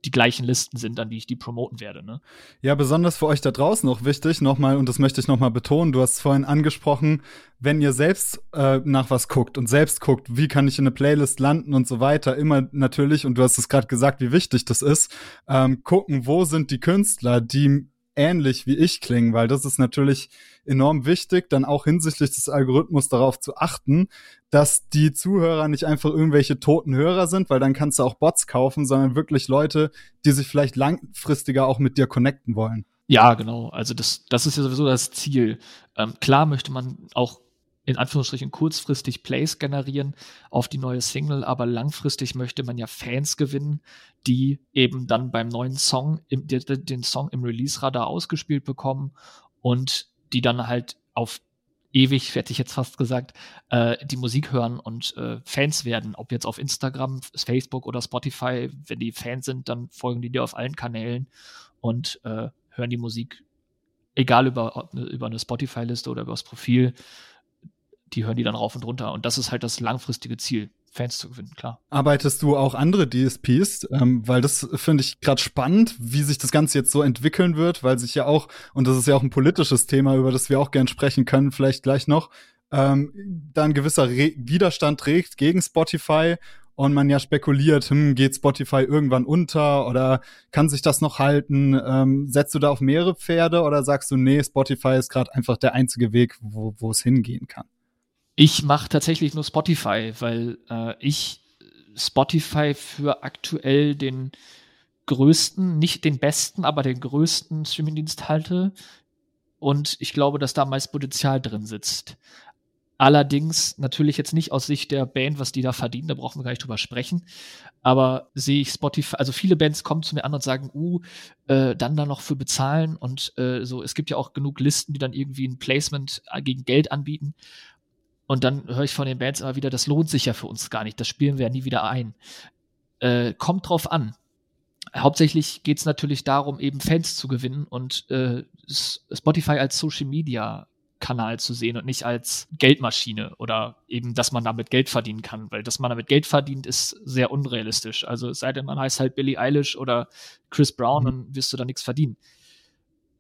die gleichen Listen sind, an die ich die promoten werde. Ne? Ja, besonders für euch da draußen auch wichtig, nochmal, und das möchte ich nochmal betonen, du hast es vorhin angesprochen, wenn ihr selbst äh, nach was guckt und selbst guckt, wie kann ich in eine Playlist landen und so weiter, immer natürlich, und du hast es gerade gesagt, wie wichtig das ist, ähm, gucken, wo sind die Künstler, die ähnlich wie ich klingen, weil das ist natürlich enorm wichtig, dann auch hinsichtlich des Algorithmus darauf zu achten, dass die Zuhörer nicht einfach irgendwelche toten Hörer sind, weil dann kannst du auch Bots kaufen, sondern wirklich Leute, die sich vielleicht langfristiger auch mit dir connecten wollen. Ja, genau. Also das, das ist ja sowieso das Ziel. Ähm, klar möchte man auch in Anführungsstrichen kurzfristig Plays generieren auf die neue Single, aber langfristig möchte man ja Fans gewinnen, die eben dann beim neuen Song, im, den Song im Release-Radar ausgespielt bekommen und die dann halt auf ewig, hätte ich jetzt fast gesagt, äh, die Musik hören und äh, Fans werden. Ob jetzt auf Instagram, Facebook oder Spotify, wenn die Fans sind, dann folgen die dir auf allen Kanälen und äh, hören die Musik, egal über, über eine Spotify-Liste oder über das Profil die hören die dann rauf und runter. Und das ist halt das langfristige Ziel, Fans zu gewinnen, klar. Arbeitest du auch andere DSPs? Ähm, weil das finde ich gerade spannend, wie sich das Ganze jetzt so entwickeln wird, weil sich ja auch, und das ist ja auch ein politisches Thema, über das wir auch gern sprechen können, vielleicht gleich noch, ähm, da ein gewisser Re Widerstand trägt gegen Spotify und man ja spekuliert, hm, geht Spotify irgendwann unter oder kann sich das noch halten? Ähm, setzt du da auf mehrere Pferde oder sagst du, nee, Spotify ist gerade einfach der einzige Weg, wo, wo es hingehen kann? Ich mache tatsächlich nur Spotify, weil äh, ich Spotify für aktuell den größten, nicht den besten, aber den größten Streamingdienst halte. Und ich glaube, dass da meist Potenzial drin sitzt. Allerdings natürlich jetzt nicht aus Sicht der Band, was die da verdienen, da brauchen wir gar nicht drüber sprechen. Aber sehe ich Spotify, also viele Bands kommen zu mir an und sagen, uh, äh, dann da noch für bezahlen und äh, so. Es gibt ja auch genug Listen, die dann irgendwie ein Placement gegen Geld anbieten. Und dann höre ich von den Bands immer wieder, das lohnt sich ja für uns gar nicht, das spielen wir ja nie wieder ein. Äh, kommt drauf an. Hauptsächlich geht es natürlich darum, eben Fans zu gewinnen und äh, Spotify als Social Media Kanal zu sehen und nicht als Geldmaschine oder eben, dass man damit Geld verdienen kann, weil dass man damit Geld verdient, ist sehr unrealistisch. Also es sei denn, man heißt halt Billie Eilish oder Chris Brown, mhm. dann wirst du da nichts verdienen.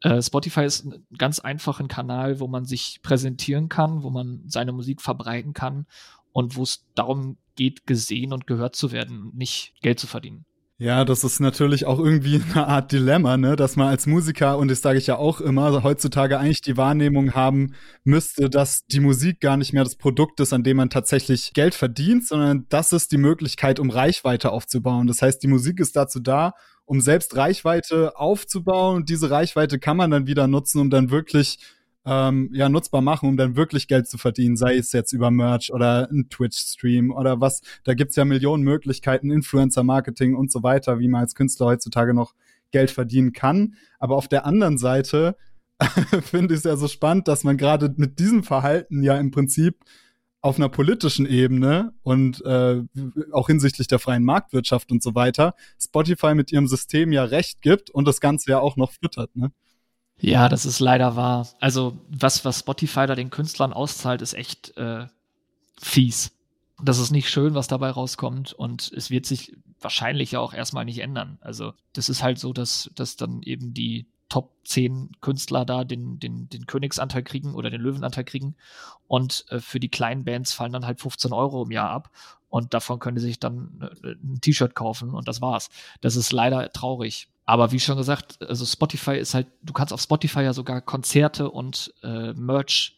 Äh, Spotify ist ein ganz einfacher Kanal, wo man sich präsentieren kann, wo man seine Musik verbreiten kann und wo es darum geht, gesehen und gehört zu werden, nicht Geld zu verdienen. Ja, das ist natürlich auch irgendwie eine Art Dilemma, ne, dass man als Musiker, und das sage ich ja auch immer, heutzutage eigentlich die Wahrnehmung haben müsste, dass die Musik gar nicht mehr das Produkt ist, an dem man tatsächlich Geld verdient, sondern das ist die Möglichkeit, um Reichweite aufzubauen. Das heißt, die Musik ist dazu da, um selbst Reichweite aufzubauen. Und diese Reichweite kann man dann wieder nutzen, um dann wirklich ähm, ja nutzbar machen, um dann wirklich Geld zu verdienen, sei es jetzt über Merch oder ein Twitch-Stream oder was. Da gibt's ja Millionen Möglichkeiten, Influencer-Marketing und so weiter, wie man als Künstler heutzutage noch Geld verdienen kann. Aber auf der anderen Seite finde ich es ja so spannend, dass man gerade mit diesem Verhalten ja im Prinzip auf einer politischen Ebene und äh, auch hinsichtlich der freien Marktwirtschaft und so weiter Spotify mit ihrem System ja recht gibt und das Ganze ja auch noch füttert, ne? Ja, das ist leider wahr. Also was, was Spotify da den Künstlern auszahlt, ist echt äh, fies. Das ist nicht schön, was dabei rauskommt und es wird sich wahrscheinlich ja auch erstmal nicht ändern. Also das ist halt so, dass, dass dann eben die Top 10 Künstler da den, den, den Königsanteil kriegen oder den Löwenanteil kriegen. Und äh, für die kleinen Bands fallen dann halt 15 Euro im Jahr ab. Und davon können sie sich dann äh, ein T-Shirt kaufen und das war's. Das ist leider traurig. Aber wie schon gesagt, also Spotify ist halt, du kannst auf Spotify ja sogar Konzerte und äh, Merch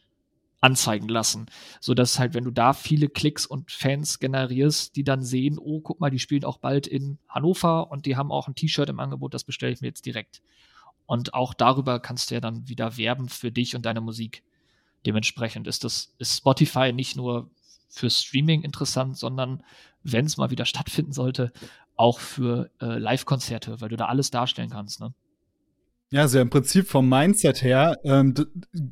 anzeigen lassen, so dass halt, wenn du da viele Klicks und Fans generierst, die dann sehen, oh, guck mal, die spielen auch bald in Hannover und die haben auch ein T-Shirt im Angebot, das bestelle ich mir jetzt direkt. Und auch darüber kannst du ja dann wieder werben für dich und deine Musik. Dementsprechend ist das, ist Spotify nicht nur für Streaming interessant, sondern wenn es mal wieder stattfinden sollte, auch für äh, Live-Konzerte, weil du da alles darstellen kannst. Ne? Ja, also im Prinzip vom Mindset her ähm,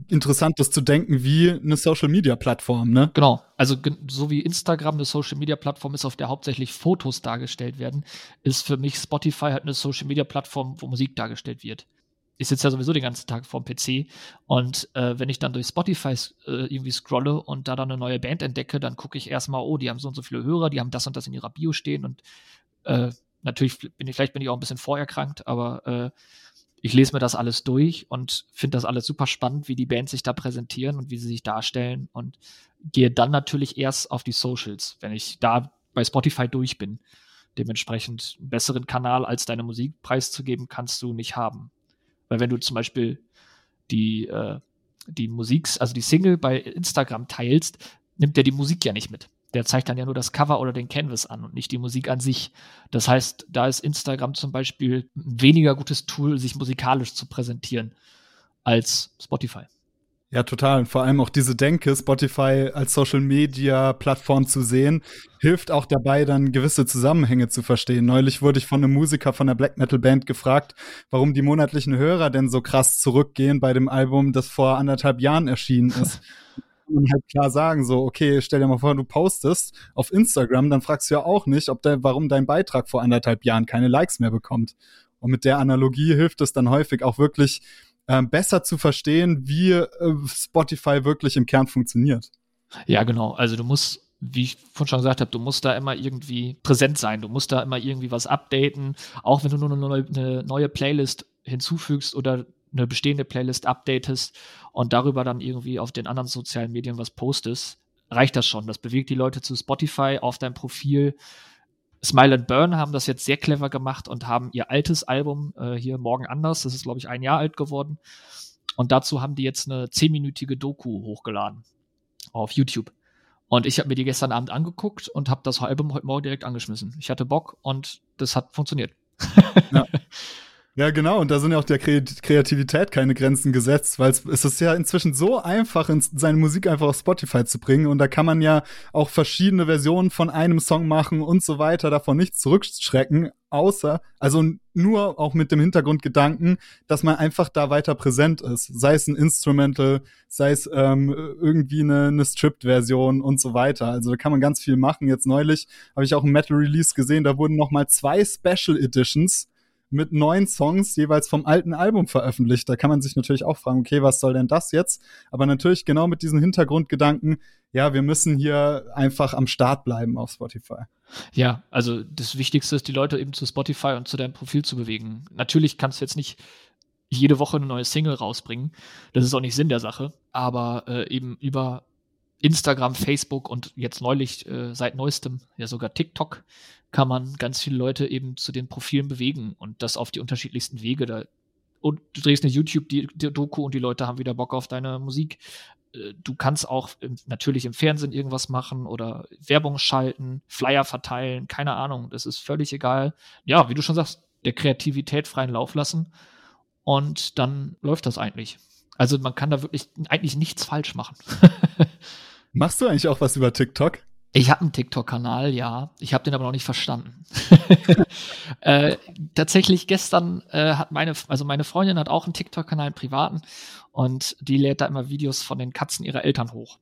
interessant, das zu denken wie eine Social-Media-Plattform, ne? Genau. Also so wie Instagram eine Social-Media-Plattform ist, auf der hauptsächlich Fotos dargestellt werden, ist für mich Spotify halt eine Social-Media-Plattform, wo Musik dargestellt wird ich sitze ja sowieso den ganzen Tag vorm PC und äh, wenn ich dann durch Spotify äh, irgendwie scrolle und da dann eine neue Band entdecke, dann gucke ich erstmal, oh, die haben so und so viele Hörer, die haben das und das in ihrer Bio stehen und äh, natürlich bin ich, vielleicht bin ich auch ein bisschen vorerkrankt, aber äh, ich lese mir das alles durch und finde das alles super spannend, wie die Bands sich da präsentieren und wie sie sich darstellen und gehe dann natürlich erst auf die Socials, wenn ich da bei Spotify durch bin. Dementsprechend einen besseren Kanal als deine Musik preiszugeben, kannst du nicht haben. Weil wenn du zum Beispiel die, äh, die Musik, also die Single bei Instagram teilst, nimmt der die Musik ja nicht mit. Der zeigt dann ja nur das Cover oder den Canvas an und nicht die Musik an sich. Das heißt, da ist Instagram zum Beispiel ein weniger gutes Tool, sich musikalisch zu präsentieren als Spotify. Ja, total. Und vor allem auch diese Denke, Spotify als Social Media Plattform zu sehen, hilft auch dabei, dann gewisse Zusammenhänge zu verstehen. Neulich wurde ich von einem Musiker von der Black Metal Band gefragt, warum die monatlichen Hörer denn so krass zurückgehen bei dem Album, das vor anderthalb Jahren erschienen ist. man halt klar sagen, so, okay, stell dir mal vor, du postest auf Instagram, dann fragst du ja auch nicht, ob der, warum dein Beitrag vor anderthalb Jahren keine Likes mehr bekommt. Und mit der Analogie hilft es dann häufig auch wirklich, äh, besser zu verstehen, wie äh, Spotify wirklich im Kern funktioniert. Ja, genau. Also du musst, wie ich vorhin schon gesagt habe, du musst da immer irgendwie präsent sein. Du musst da immer irgendwie was updaten. Auch wenn du nur eine neue, eine neue Playlist hinzufügst oder eine bestehende Playlist updatest und darüber dann irgendwie auf den anderen sozialen Medien was postest, reicht das schon. Das bewegt die Leute zu Spotify auf dein Profil. Smile and Burn haben das jetzt sehr clever gemacht und haben ihr altes Album äh, hier morgen anders, das ist glaube ich ein Jahr alt geworden. Und dazu haben die jetzt eine zehnminütige Doku hochgeladen auf YouTube. Und ich habe mir die gestern Abend angeguckt und habe das Album heute Morgen direkt angeschmissen. Ich hatte Bock und das hat funktioniert. Ja. Ja, genau. Und da sind ja auch der Kreativität keine Grenzen gesetzt, weil es ist ja inzwischen so einfach, seine Musik einfach auf Spotify zu bringen. Und da kann man ja auch verschiedene Versionen von einem Song machen und so weiter, davon nichts zurückschrecken, außer, also nur auch mit dem Hintergrundgedanken, dass man einfach da weiter präsent ist. Sei es ein Instrumental, sei es ähm, irgendwie eine, eine Stripped-Version und so weiter. Also da kann man ganz viel machen. Jetzt neulich habe ich auch ein Metal-Release gesehen, da wurden noch mal zwei Special Editions mit neun Songs jeweils vom alten Album veröffentlicht. Da kann man sich natürlich auch fragen, okay, was soll denn das jetzt? Aber natürlich genau mit diesen Hintergrundgedanken, ja, wir müssen hier einfach am Start bleiben auf Spotify. Ja, also das Wichtigste ist, die Leute eben zu Spotify und zu deinem Profil zu bewegen. Natürlich kannst du jetzt nicht jede Woche eine neue Single rausbringen. Das ist auch nicht Sinn der Sache. Aber äh, eben über Instagram, Facebook und jetzt neulich äh, seit neuestem ja sogar TikTok kann man ganz viele Leute eben zu den Profilen bewegen und das auf die unterschiedlichsten Wege. Da, und du drehst eine YouTube-Doku und die Leute haben wieder Bock auf deine Musik. Äh, du kannst auch im, natürlich im Fernsehen irgendwas machen oder Werbung schalten, Flyer verteilen, keine Ahnung. Das ist völlig egal. Ja, wie du schon sagst, der Kreativität freien Lauf lassen und dann läuft das eigentlich. Also man kann da wirklich eigentlich nichts falsch machen. Machst du eigentlich auch was über TikTok? Ich habe einen TikTok-Kanal, ja. Ich habe den aber noch nicht verstanden. äh, tatsächlich gestern äh, hat meine, also meine Freundin hat auch einen TikTok-Kanal, einen privaten, und die lädt da immer Videos von den Katzen ihrer Eltern hoch.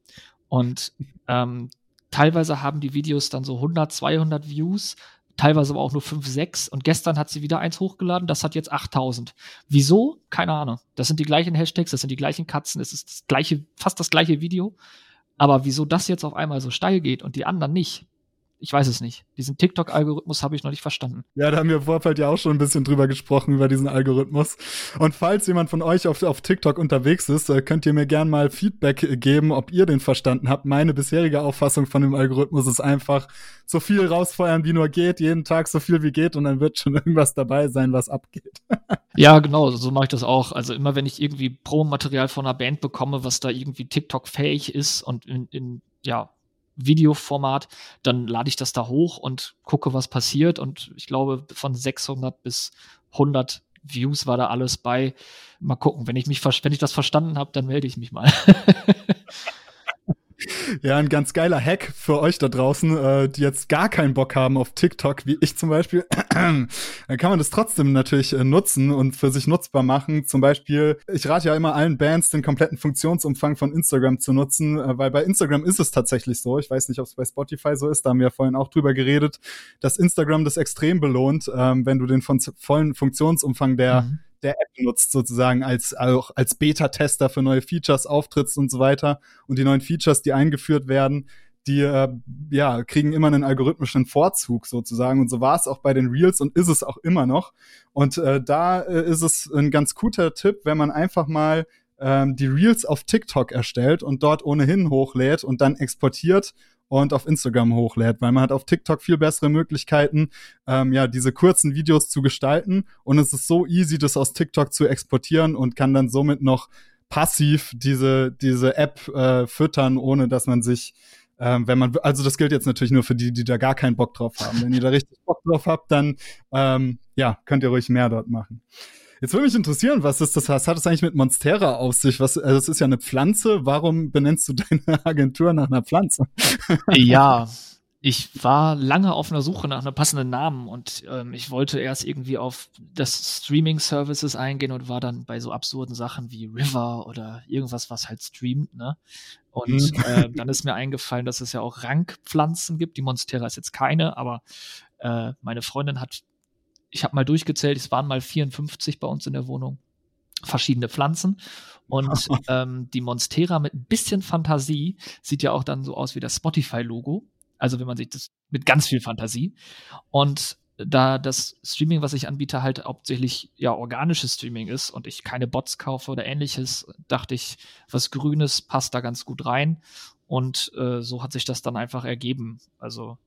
Und ähm, teilweise haben die Videos dann so 100, 200 Views, teilweise aber auch nur 5, 6. Und gestern hat sie wieder eins hochgeladen, das hat jetzt 8000. Wieso? Keine Ahnung. Das sind die gleichen Hashtags, das sind die gleichen Katzen, es ist das gleiche, fast das gleiche Video. Aber wieso das jetzt auf einmal so steil geht und die anderen nicht? Ich weiß es nicht. Diesen TikTok-Algorithmus habe ich noch nicht verstanden. Ja, da haben wir im Vorfeld ja auch schon ein bisschen drüber gesprochen, über diesen Algorithmus. Und falls jemand von euch auf, auf TikTok unterwegs ist, äh, könnt ihr mir gern mal Feedback geben, ob ihr den verstanden habt. Meine bisherige Auffassung von dem Algorithmus ist einfach, so viel rausfeuern, wie nur geht, jeden Tag so viel wie geht und dann wird schon irgendwas dabei sein, was abgeht. ja, genau, so mache ich das auch. Also immer, wenn ich irgendwie Pro-Material von einer Band bekomme, was da irgendwie TikTok-fähig ist und in, in ja, Videoformat, dann lade ich das da hoch und gucke, was passiert. Und ich glaube, von 600 bis 100 Views war da alles bei. Mal gucken, wenn ich mich, wenn ich das verstanden habe, dann melde ich mich mal. Ja, ein ganz geiler Hack für euch da draußen, äh, die jetzt gar keinen Bock haben auf TikTok, wie ich zum Beispiel. Dann kann man das trotzdem natürlich äh, nutzen und für sich nutzbar machen. Zum Beispiel, ich rate ja immer allen Bands, den kompletten Funktionsumfang von Instagram zu nutzen, äh, weil bei Instagram ist es tatsächlich so. Ich weiß nicht, ob es bei Spotify so ist, da haben wir ja vorhin auch drüber geredet, dass Instagram das extrem belohnt, ähm, wenn du den von vollen Funktionsumfang der mhm der App nutzt, sozusagen als, auch als Beta-Tester für neue Features auftrittst und so weiter. Und die neuen Features, die eingeführt werden, die äh, ja, kriegen immer einen algorithmischen Vorzug sozusagen. Und so war es auch bei den Reels und ist es auch immer noch. Und äh, da äh, ist es ein ganz guter Tipp, wenn man einfach mal ähm, die Reels auf TikTok erstellt und dort ohnehin hochlädt und dann exportiert und auf Instagram hochlädt, weil man hat auf TikTok viel bessere Möglichkeiten, ähm, ja, diese kurzen Videos zu gestalten und es ist so easy, das aus TikTok zu exportieren und kann dann somit noch passiv diese, diese App äh, füttern, ohne dass man sich ähm, wenn man, also das gilt jetzt natürlich nur für die, die da gar keinen Bock drauf haben. Wenn ihr da richtig Bock drauf habt, dann ähm, ja, könnt ihr ruhig mehr dort machen. Jetzt würde mich interessieren, was ist das? Was hat es eigentlich mit Monstera auf sich? Was, also es ist ja eine Pflanze. Warum benennst du deine Agentur nach einer Pflanze? Ja, ich war lange auf einer Suche nach einem passenden Namen und ähm, ich wollte erst irgendwie auf das Streaming-Services eingehen und war dann bei so absurden Sachen wie River oder irgendwas, was halt streamt, ne? Und mhm. äh, dann ist mir eingefallen, dass es ja auch Rankpflanzen gibt. Die Monstera ist jetzt keine, aber äh, meine Freundin hat ich habe mal durchgezählt, es waren mal 54 bei uns in der Wohnung. Verschiedene Pflanzen. Und ähm, die Monstera mit ein bisschen Fantasie sieht ja auch dann so aus wie das Spotify-Logo. Also wenn man sich das mit ganz viel Fantasie. Und da das Streaming, was ich anbiete, halt hauptsächlich ja organisches Streaming ist und ich keine Bots kaufe oder ähnliches, dachte ich, was Grünes passt da ganz gut rein. Und äh, so hat sich das dann einfach ergeben. Also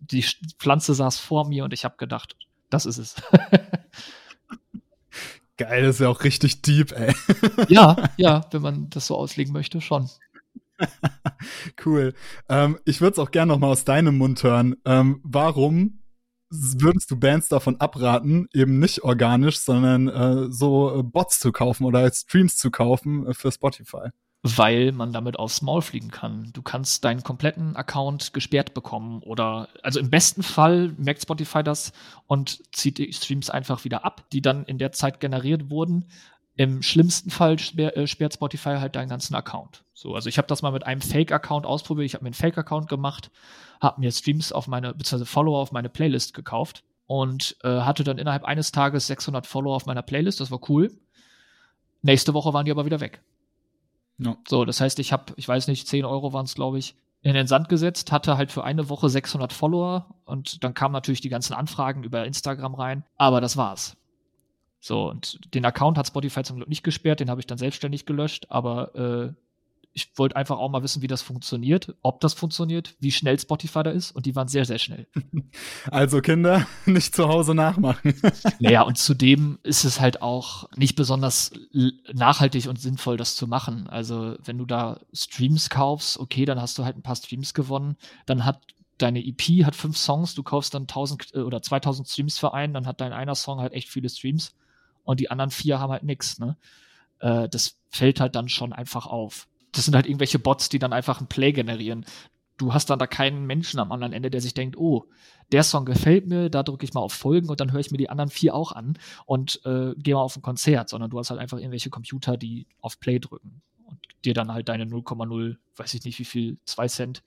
die Pflanze saß vor mir und ich habe gedacht, das ist es. Geil, das ist ja auch richtig deep, ey. ja, ja, wenn man das so auslegen möchte, schon. cool. Ähm, ich würde es auch gerne noch mal aus deinem Mund hören. Ähm, warum würdest du Bands davon abraten, eben nicht organisch, sondern äh, so äh, Bots zu kaufen oder Streams zu kaufen äh, für Spotify? Weil man damit aufs Maul fliegen kann. Du kannst deinen kompletten Account gesperrt bekommen oder, also im besten Fall merkt Spotify das und zieht die Streams einfach wieder ab, die dann in der Zeit generiert wurden. Im schlimmsten Fall äh, sperrt Spotify halt deinen ganzen Account. So, also ich habe das mal mit einem Fake-Account ausprobiert. Ich habe mir einen Fake-Account gemacht, habe mir Streams auf meine, beziehungsweise Follower auf meine Playlist gekauft und äh, hatte dann innerhalb eines Tages 600 Follower auf meiner Playlist. Das war cool. Nächste Woche waren die aber wieder weg. No. So, das heißt, ich habe, ich weiß nicht, 10 Euro waren es, glaube ich, in den Sand gesetzt, hatte halt für eine Woche 600 Follower und dann kamen natürlich die ganzen Anfragen über Instagram rein, aber das war's. So, und den Account hat Spotify zum Glück nicht gesperrt, den habe ich dann selbstständig gelöscht, aber äh, ich wollte einfach auch mal wissen, wie das funktioniert, ob das funktioniert, wie schnell Spotify da ist und die waren sehr, sehr schnell. Also Kinder, nicht zu Hause nachmachen. naja, und zudem ist es halt auch nicht besonders nachhaltig und sinnvoll, das zu machen. Also wenn du da Streams kaufst, okay, dann hast du halt ein paar Streams gewonnen, dann hat deine EP hat fünf Songs, du kaufst dann 1000 äh, oder 2000 Streams für einen, dann hat dein einer Song halt echt viele Streams und die anderen vier haben halt nichts. Ne? Äh, das fällt halt dann schon einfach auf das sind halt irgendwelche Bots, die dann einfach ein Play generieren. Du hast dann da keinen Menschen am anderen Ende, der sich denkt, oh, der Song gefällt mir, da drücke ich mal auf Folgen und dann höre ich mir die anderen vier auch an und äh, gehe mal auf ein Konzert, sondern du hast halt einfach irgendwelche Computer, die auf Play drücken und dir dann halt deine 0,0, weiß ich nicht wie viel, 2 Cent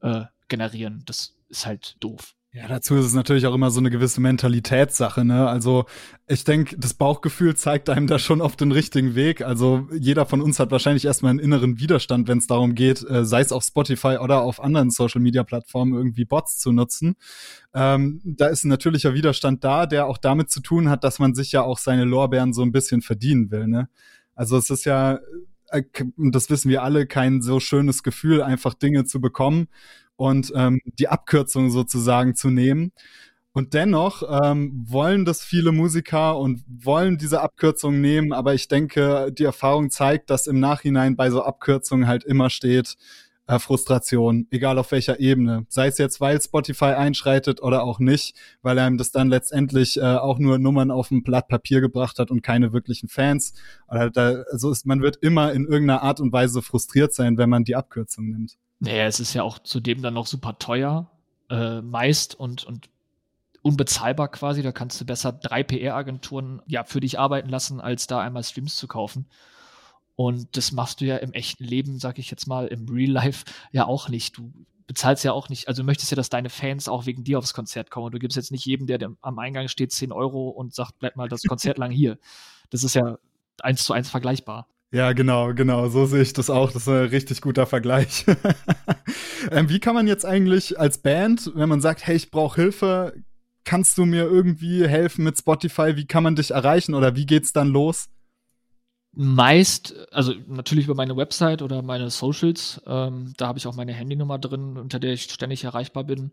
äh, generieren. Das ist halt doof. Ja, dazu ist es natürlich auch immer so eine gewisse Mentalitätssache, ne? Also ich denke, das Bauchgefühl zeigt einem da schon auf den richtigen Weg. Also jeder von uns hat wahrscheinlich erstmal einen inneren Widerstand, wenn es darum geht, äh, sei es auf Spotify oder auf anderen Social-Media-Plattformen irgendwie Bots zu nutzen. Ähm, da ist ein natürlicher Widerstand da, der auch damit zu tun hat, dass man sich ja auch seine Lorbeeren so ein bisschen verdienen will, ne? Also es ist ja äh, das wissen wir alle, kein so schönes Gefühl, einfach Dinge zu bekommen und ähm, die Abkürzung sozusagen zu nehmen. Und dennoch ähm, wollen das viele Musiker und wollen diese Abkürzung nehmen, aber ich denke, die Erfahrung zeigt, dass im Nachhinein bei so Abkürzungen halt immer steht äh, Frustration, egal auf welcher Ebene. Sei es jetzt, weil Spotify einschreitet oder auch nicht, weil einem das dann letztendlich äh, auch nur Nummern auf ein Blatt Papier gebracht hat und keine wirklichen Fans. Oder da, also ist, man wird immer in irgendeiner Art und Weise frustriert sein, wenn man die Abkürzung nimmt. Naja, es ist ja auch zudem dann noch super teuer, äh, meist und, und unbezahlbar quasi. Da kannst du besser drei PR-Agenturen ja für dich arbeiten lassen, als da einmal Streams zu kaufen. Und das machst du ja im echten Leben, sag ich jetzt mal, im Real Life ja auch nicht. Du bezahlst ja auch nicht, also du möchtest ja, dass deine Fans auch wegen dir aufs Konzert kommen. Und du gibst jetzt nicht jedem, der am Eingang steht, 10 Euro und sagt, bleib mal das Konzert lang hier. Das ist ja eins zu eins vergleichbar. Ja, genau, genau. So sehe ich das auch. Das ist ein richtig guter Vergleich. ähm, wie kann man jetzt eigentlich als Band, wenn man sagt, hey, ich brauche Hilfe, kannst du mir irgendwie helfen mit Spotify? Wie kann man dich erreichen oder wie geht's dann los? meist, also natürlich über meine Website oder meine Socials. Ähm, da habe ich auch meine Handynummer drin, unter der ich ständig erreichbar bin.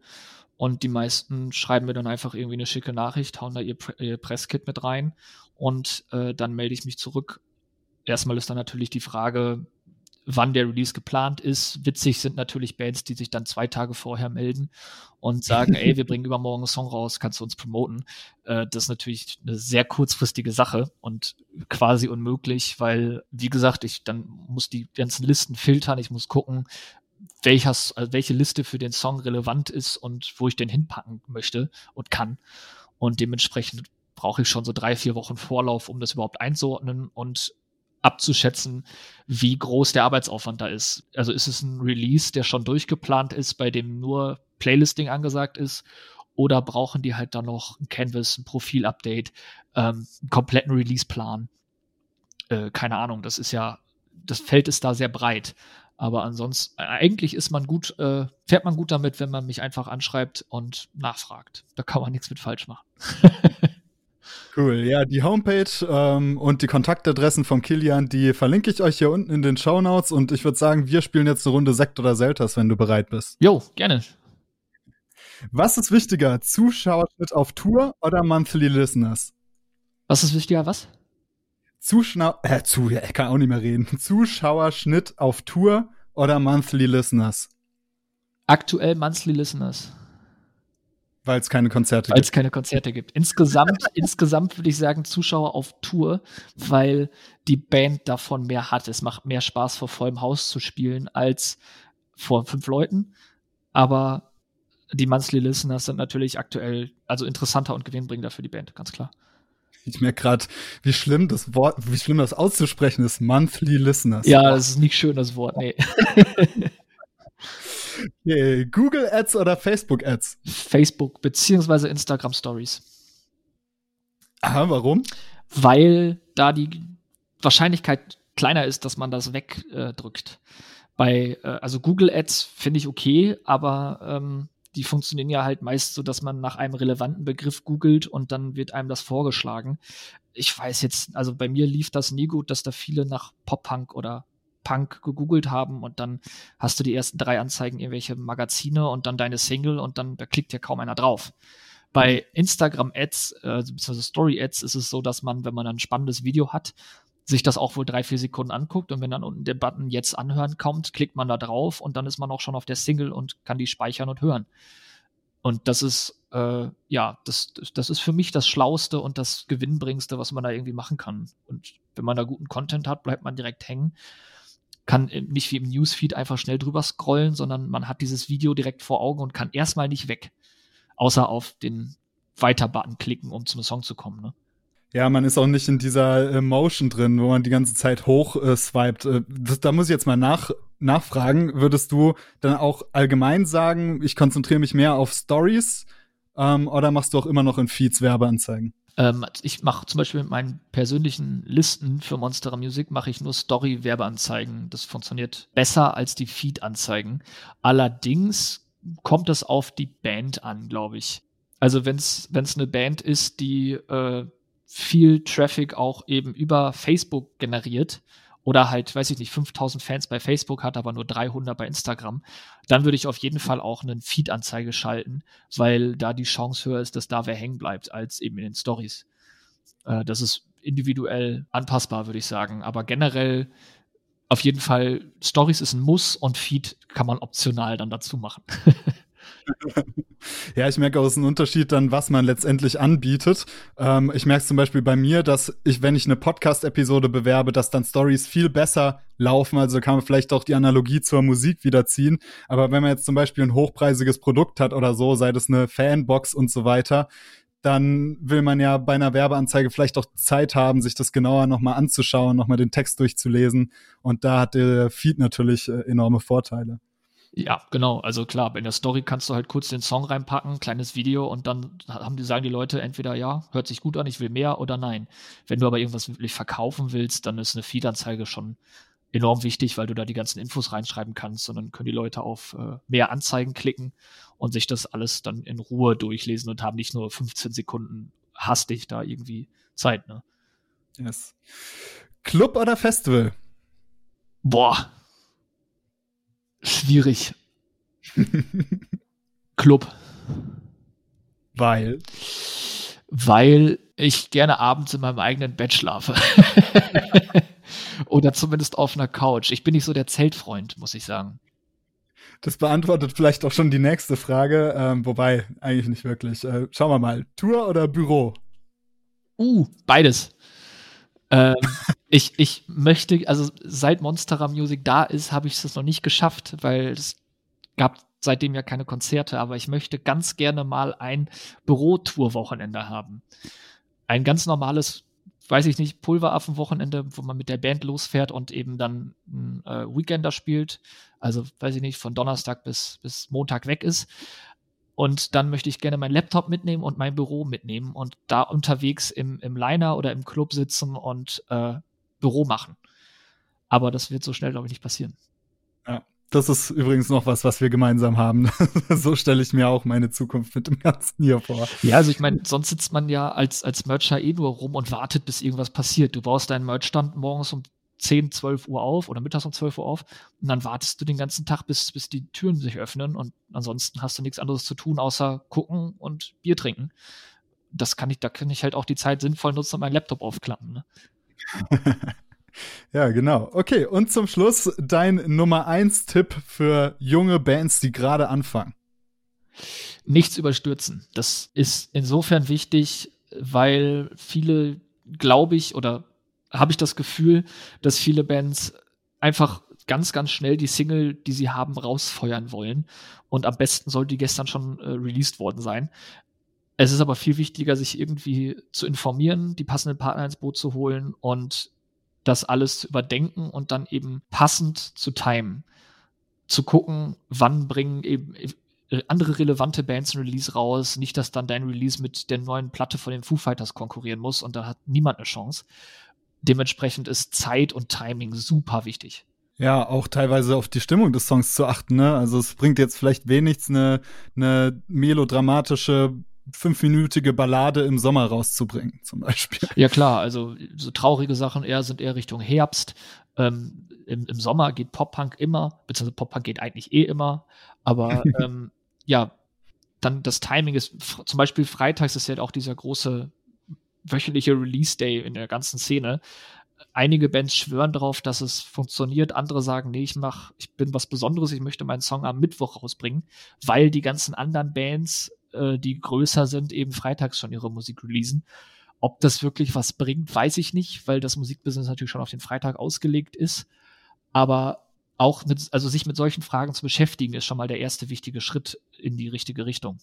Und die meisten schreiben mir dann einfach irgendwie eine schicke Nachricht, hauen da ihr, ihr Presskit mit rein und äh, dann melde ich mich zurück. Erstmal ist dann natürlich die Frage, wann der Release geplant ist. Witzig sind natürlich Bands, die sich dann zwei Tage vorher melden und sagen, ey, wir bringen übermorgen einen Song raus, kannst du uns promoten? Äh, das ist natürlich eine sehr kurzfristige Sache und quasi unmöglich, weil, wie gesagt, ich dann muss die ganzen Listen filtern, ich muss gucken, welcher, also welche Liste für den Song relevant ist und wo ich den hinpacken möchte und kann. Und dementsprechend brauche ich schon so drei, vier Wochen Vorlauf, um das überhaupt einzuordnen und abzuschätzen, wie groß der Arbeitsaufwand da ist. Also ist es ein Release, der schon durchgeplant ist, bei dem nur Playlisting angesagt ist, oder brauchen die halt dann noch ein Canvas, ein Profil-Update, ähm, einen kompletten Release-Plan? Äh, keine Ahnung, das ist ja, das Feld ist da sehr breit. Aber ansonsten, eigentlich ist man gut, äh, fährt man gut damit, wenn man mich einfach anschreibt und nachfragt. Da kann man nichts mit falsch machen. Cool, ja, die Homepage ähm, und die Kontaktadressen von Kilian, die verlinke ich euch hier unten in den Show Notes und ich würde sagen, wir spielen jetzt eine Runde Sekt oder Selters, wenn du bereit bist. Jo, gerne. Was ist wichtiger, Zuschauerschnitt auf Tour oder Monthly Listeners? Was ist wichtiger, was? Zuschauer, äh, zu, ja, ich kann auch nicht mehr reden. Zuschauerschnitt auf Tour oder Monthly Listeners? Aktuell Monthly Listeners. Weil es keine Konzerte gibt. Weil es keine Konzerte gibt. Insgesamt, insgesamt würde ich sagen, Zuschauer auf Tour, weil die Band davon mehr hat. Es macht mehr Spaß, vor vollem Haus zu spielen, als vor fünf Leuten. Aber die Monthly Listeners sind natürlich aktuell, also interessanter und gewinnbringender für die Band, ganz klar. Ich merke gerade, wie schlimm das Wort, wie schlimm das auszusprechen ist. Monthly Listeners. Ja, das ist nicht schön, das Wort, nee. Okay. Google Ads oder Facebook Ads? Facebook beziehungsweise Instagram Stories. Aha, warum? Weil da die Wahrscheinlichkeit kleiner ist, dass man das wegdrückt. Äh, Bei, äh, also Google Ads finde ich okay, aber ähm, die funktionieren ja halt meist so, dass man nach einem relevanten Begriff googelt und dann wird einem das vorgeschlagen. Ich weiß jetzt, also bei mir lief das nie gut, dass da viele nach Pop-Punk oder Punk gegoogelt haben und dann hast du die ersten drei Anzeigen irgendwelche Magazine und dann deine Single und dann da klickt ja kaum einer drauf. Bei Instagram Ads, äh, beziehungsweise Story Ads ist es so, dass man, wenn man ein spannendes Video hat, sich das auch wohl drei, vier Sekunden anguckt und wenn dann unten der Button jetzt anhören kommt, klickt man da drauf und dann ist man auch schon auf der Single und kann die speichern und hören. Und das ist, äh, ja, das, das ist für mich das Schlauste und das Gewinnbringste, was man da irgendwie machen kann. Und wenn man da guten Content hat, bleibt man direkt hängen kann nicht wie im Newsfeed einfach schnell drüber scrollen, sondern man hat dieses Video direkt vor Augen und kann erstmal nicht weg. Außer auf den Weiter-Button klicken, um zum Song zu kommen. Ne? Ja, man ist auch nicht in dieser äh, Motion drin, wo man die ganze Zeit hoch äh, swiped. Äh, das, da muss ich jetzt mal nach, nachfragen. Würdest du dann auch allgemein sagen, ich konzentriere mich mehr auf Stories ähm, oder machst du auch immer noch in Feeds Werbeanzeigen? Ähm, ich mache zum Beispiel mit meinen persönlichen Listen für Monster Music mache ich nur Story-Werbeanzeigen. Das funktioniert besser als die Feed-Anzeigen. Allerdings kommt es auf die Band an, glaube ich. Also wenn es eine Band ist, die äh, viel Traffic auch eben über Facebook generiert, oder halt, weiß ich nicht, 5000 Fans bei Facebook hat, aber nur 300 bei Instagram, dann würde ich auf jeden Fall auch einen Feed-Anzeige schalten, weil da die Chance höher ist, dass da wer hängen bleibt, als eben in den Stories. Äh, das ist individuell anpassbar, würde ich sagen. Aber generell auf jeden Fall, Stories ist ein Muss und Feed kann man optional dann dazu machen. Ja, ich merke auch, es ist ein Unterschied dann, was man letztendlich anbietet. Ähm, ich merke zum Beispiel bei mir, dass ich, wenn ich eine Podcast-Episode bewerbe, dass dann Stories viel besser laufen. Also kann man vielleicht auch die Analogie zur Musik wiederziehen. Aber wenn man jetzt zum Beispiel ein hochpreisiges Produkt hat oder so, sei das eine Fanbox und so weiter, dann will man ja bei einer Werbeanzeige vielleicht auch Zeit haben, sich das genauer nochmal anzuschauen, nochmal den Text durchzulesen. Und da hat der Feed natürlich äh, enorme Vorteile. Ja, genau. Also klar, in der Story kannst du halt kurz den Song reinpacken, kleines Video und dann haben die, sagen die Leute entweder ja, hört sich gut an, ich will mehr oder nein. Wenn du aber irgendwas wirklich verkaufen willst, dann ist eine Feed-Anzeige schon enorm wichtig, weil du da die ganzen Infos reinschreiben kannst und dann können die Leute auf äh, mehr Anzeigen klicken und sich das alles dann in Ruhe durchlesen und haben nicht nur 15 Sekunden hastig da irgendwie Zeit, ne? Yes. Club oder Festival? Boah. Schwierig. Club. Weil? Weil ich gerne abends in meinem eigenen Bett schlafe. Oder zumindest auf einer Couch. Ich bin nicht so der Zeltfreund, muss ich sagen. Das beantwortet vielleicht auch schon die nächste Frage, ähm, wobei eigentlich nicht wirklich. Äh, schauen wir mal. Tour oder Büro? Uh, beides. Ähm, ich, ich möchte, also seit Monstera Music da ist, habe ich es noch nicht geschafft, weil es gab seitdem ja keine Konzerte, aber ich möchte ganz gerne mal ein Bürotour-Wochenende haben. Ein ganz normales, weiß ich nicht, Pulveraffen-Wochenende, wo man mit der Band losfährt und eben dann ein äh, Weekender spielt. Also, weiß ich nicht, von Donnerstag bis, bis Montag weg ist. Und dann möchte ich gerne meinen Laptop mitnehmen und mein Büro mitnehmen und da unterwegs im, im Liner oder im Club sitzen und äh, Büro machen. Aber das wird so schnell, glaube ich, nicht passieren. Ja, das ist übrigens noch was, was wir gemeinsam haben. so stelle ich mir auch meine Zukunft mit dem Ganzen hier vor. Ja, also ich meine, sonst sitzt man ja als, als Mercher eh nur rum und wartet, bis irgendwas passiert. Du baust deinen Merchstand morgens um 10, 12 Uhr auf oder mittags um 12 Uhr auf und dann wartest du den ganzen Tag, bis, bis die Türen sich öffnen und ansonsten hast du nichts anderes zu tun, außer gucken und Bier trinken. Das kann ich, da kann ich halt auch die Zeit sinnvoll nutzen und meinen Laptop aufklappen. Ne? ja, genau. Okay, und zum Schluss dein Nummer 1 Tipp für junge Bands, die gerade anfangen. Nichts überstürzen. Das ist insofern wichtig, weil viele, glaube ich, oder habe ich das Gefühl, dass viele Bands einfach ganz, ganz schnell die Single, die sie haben, rausfeuern wollen. Und am besten soll die gestern schon äh, released worden sein. Es ist aber viel wichtiger, sich irgendwie zu informieren, die passenden Partner ins Boot zu holen und das alles zu überdenken und dann eben passend zu timen. Zu gucken, wann bringen eben andere relevante Bands ein Release raus. Nicht, dass dann dein Release mit der neuen Platte von den Foo Fighters konkurrieren muss und da hat niemand eine Chance dementsprechend ist Zeit und Timing super wichtig. Ja, auch teilweise auf die Stimmung des Songs zu achten. Ne? Also es bringt jetzt vielleicht wenigstens eine, eine melodramatische fünfminütige Ballade im Sommer rauszubringen, zum Beispiel. Ja klar, also so traurige Sachen eher sind eher Richtung Herbst. Ähm, im, im, Sommer geht Pop-Punk immer, beziehungsweise Pop-Punk geht eigentlich eh immer, aber ähm, ja, dann das Timing ist, zum Beispiel freitags ist ja auch dieser große wöchentliche Release Day in der ganzen Szene. Einige Bands schwören darauf, dass es funktioniert, andere sagen, nee, ich mach, ich bin was Besonderes, ich möchte meinen Song am Mittwoch rausbringen, weil die ganzen anderen Bands, äh, die größer sind, eben freitags schon ihre Musik releasen. Ob das wirklich was bringt, weiß ich nicht, weil das Musikbusiness natürlich schon auf den Freitag ausgelegt ist. Aber auch mit, also sich mit solchen Fragen zu beschäftigen, ist schon mal der erste wichtige Schritt in die richtige Richtung.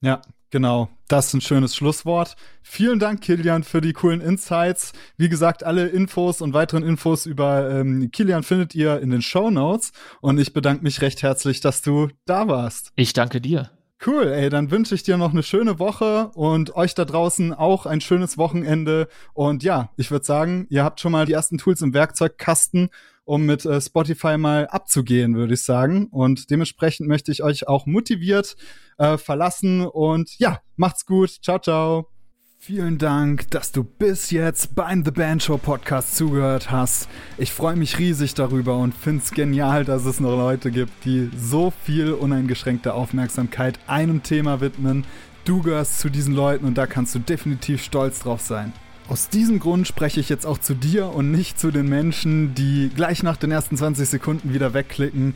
Ja, genau. Das ist ein schönes Schlusswort. Vielen Dank, Kilian, für die coolen Insights. Wie gesagt, alle Infos und weiteren Infos über ähm, Kilian findet ihr in den Show Notes. Und ich bedanke mich recht herzlich, dass du da warst. Ich danke dir. Cool, ey, dann wünsche ich dir noch eine schöne Woche und euch da draußen auch ein schönes Wochenende. Und ja, ich würde sagen, ihr habt schon mal die ersten Tools im Werkzeugkasten um mit äh, Spotify mal abzugehen, würde ich sagen. Und dementsprechend möchte ich euch auch motiviert äh, verlassen. Und ja, macht's gut. Ciao, ciao. Vielen Dank, dass du bis jetzt beim The Band Show Podcast zugehört hast. Ich freue mich riesig darüber und finde es genial, dass es noch Leute gibt, die so viel uneingeschränkte Aufmerksamkeit einem Thema widmen. Du gehörst zu diesen Leuten und da kannst du definitiv stolz drauf sein. Aus diesem Grund spreche ich jetzt auch zu dir und nicht zu den Menschen, die gleich nach den ersten 20 Sekunden wieder wegklicken.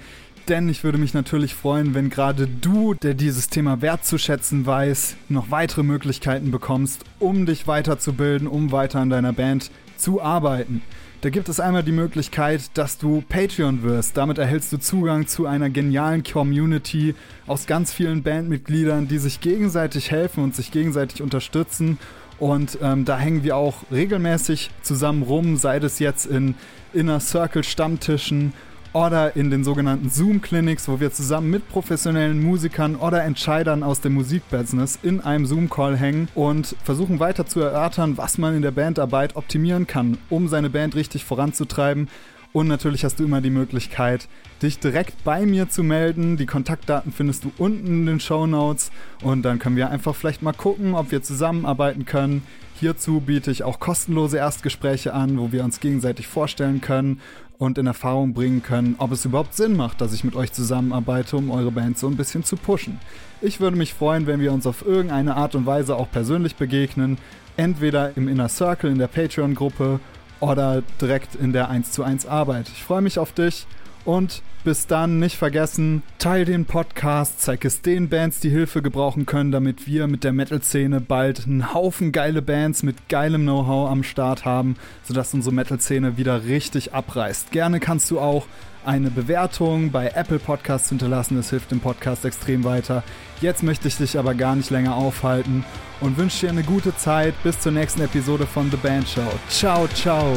Denn ich würde mich natürlich freuen, wenn gerade du, der dieses Thema wertzuschätzen weiß, noch weitere Möglichkeiten bekommst, um dich weiterzubilden, um weiter an deiner Band zu arbeiten. Da gibt es einmal die Möglichkeit, dass du Patreon wirst. Damit erhältst du Zugang zu einer genialen Community aus ganz vielen Bandmitgliedern, die sich gegenseitig helfen und sich gegenseitig unterstützen und ähm, da hängen wir auch regelmäßig zusammen rum, sei es jetzt in Inner Circle Stammtischen oder in den sogenannten Zoom-Clinics, wo wir zusammen mit professionellen Musikern oder Entscheidern aus dem Musikbusiness in einem Zoom-Call hängen und versuchen weiter zu erörtern, was man in der Bandarbeit optimieren kann, um seine Band richtig voranzutreiben Und natürlich hast du immer die Möglichkeit, dich direkt bei mir zu melden. Die Kontaktdaten findest du unten in den Show Notes. Und dann können wir einfach vielleicht mal gucken, ob wir zusammenarbeiten können. Hierzu biete ich auch kostenlose Erstgespräche an, wo wir uns gegenseitig vorstellen können und in Erfahrung bringen können, ob es überhaupt Sinn macht, dass ich mit euch zusammenarbeite, um eure Band so ein bisschen zu pushen. Ich würde mich freuen, wenn wir uns auf irgendeine Art und Weise auch persönlich begegnen, entweder im Inner Circle in der Patreon-Gruppe oder direkt in der 1 zu 1 Arbeit. Ich freue mich auf dich und bis dann nicht vergessen, teil den Podcast, zeig es den Bands, die Hilfe gebrauchen können, damit wir mit der Metal-Szene bald einen Haufen geile Bands mit geilem Know-how am Start haben, sodass unsere Metal-Szene wieder richtig abreißt. Gerne kannst du auch eine Bewertung bei Apple Podcasts hinterlassen, das hilft dem Podcast extrem weiter. Jetzt möchte ich dich aber gar nicht länger aufhalten und wünsche dir eine gute Zeit bis zur nächsten Episode von The Band Show. Ciao, ciao.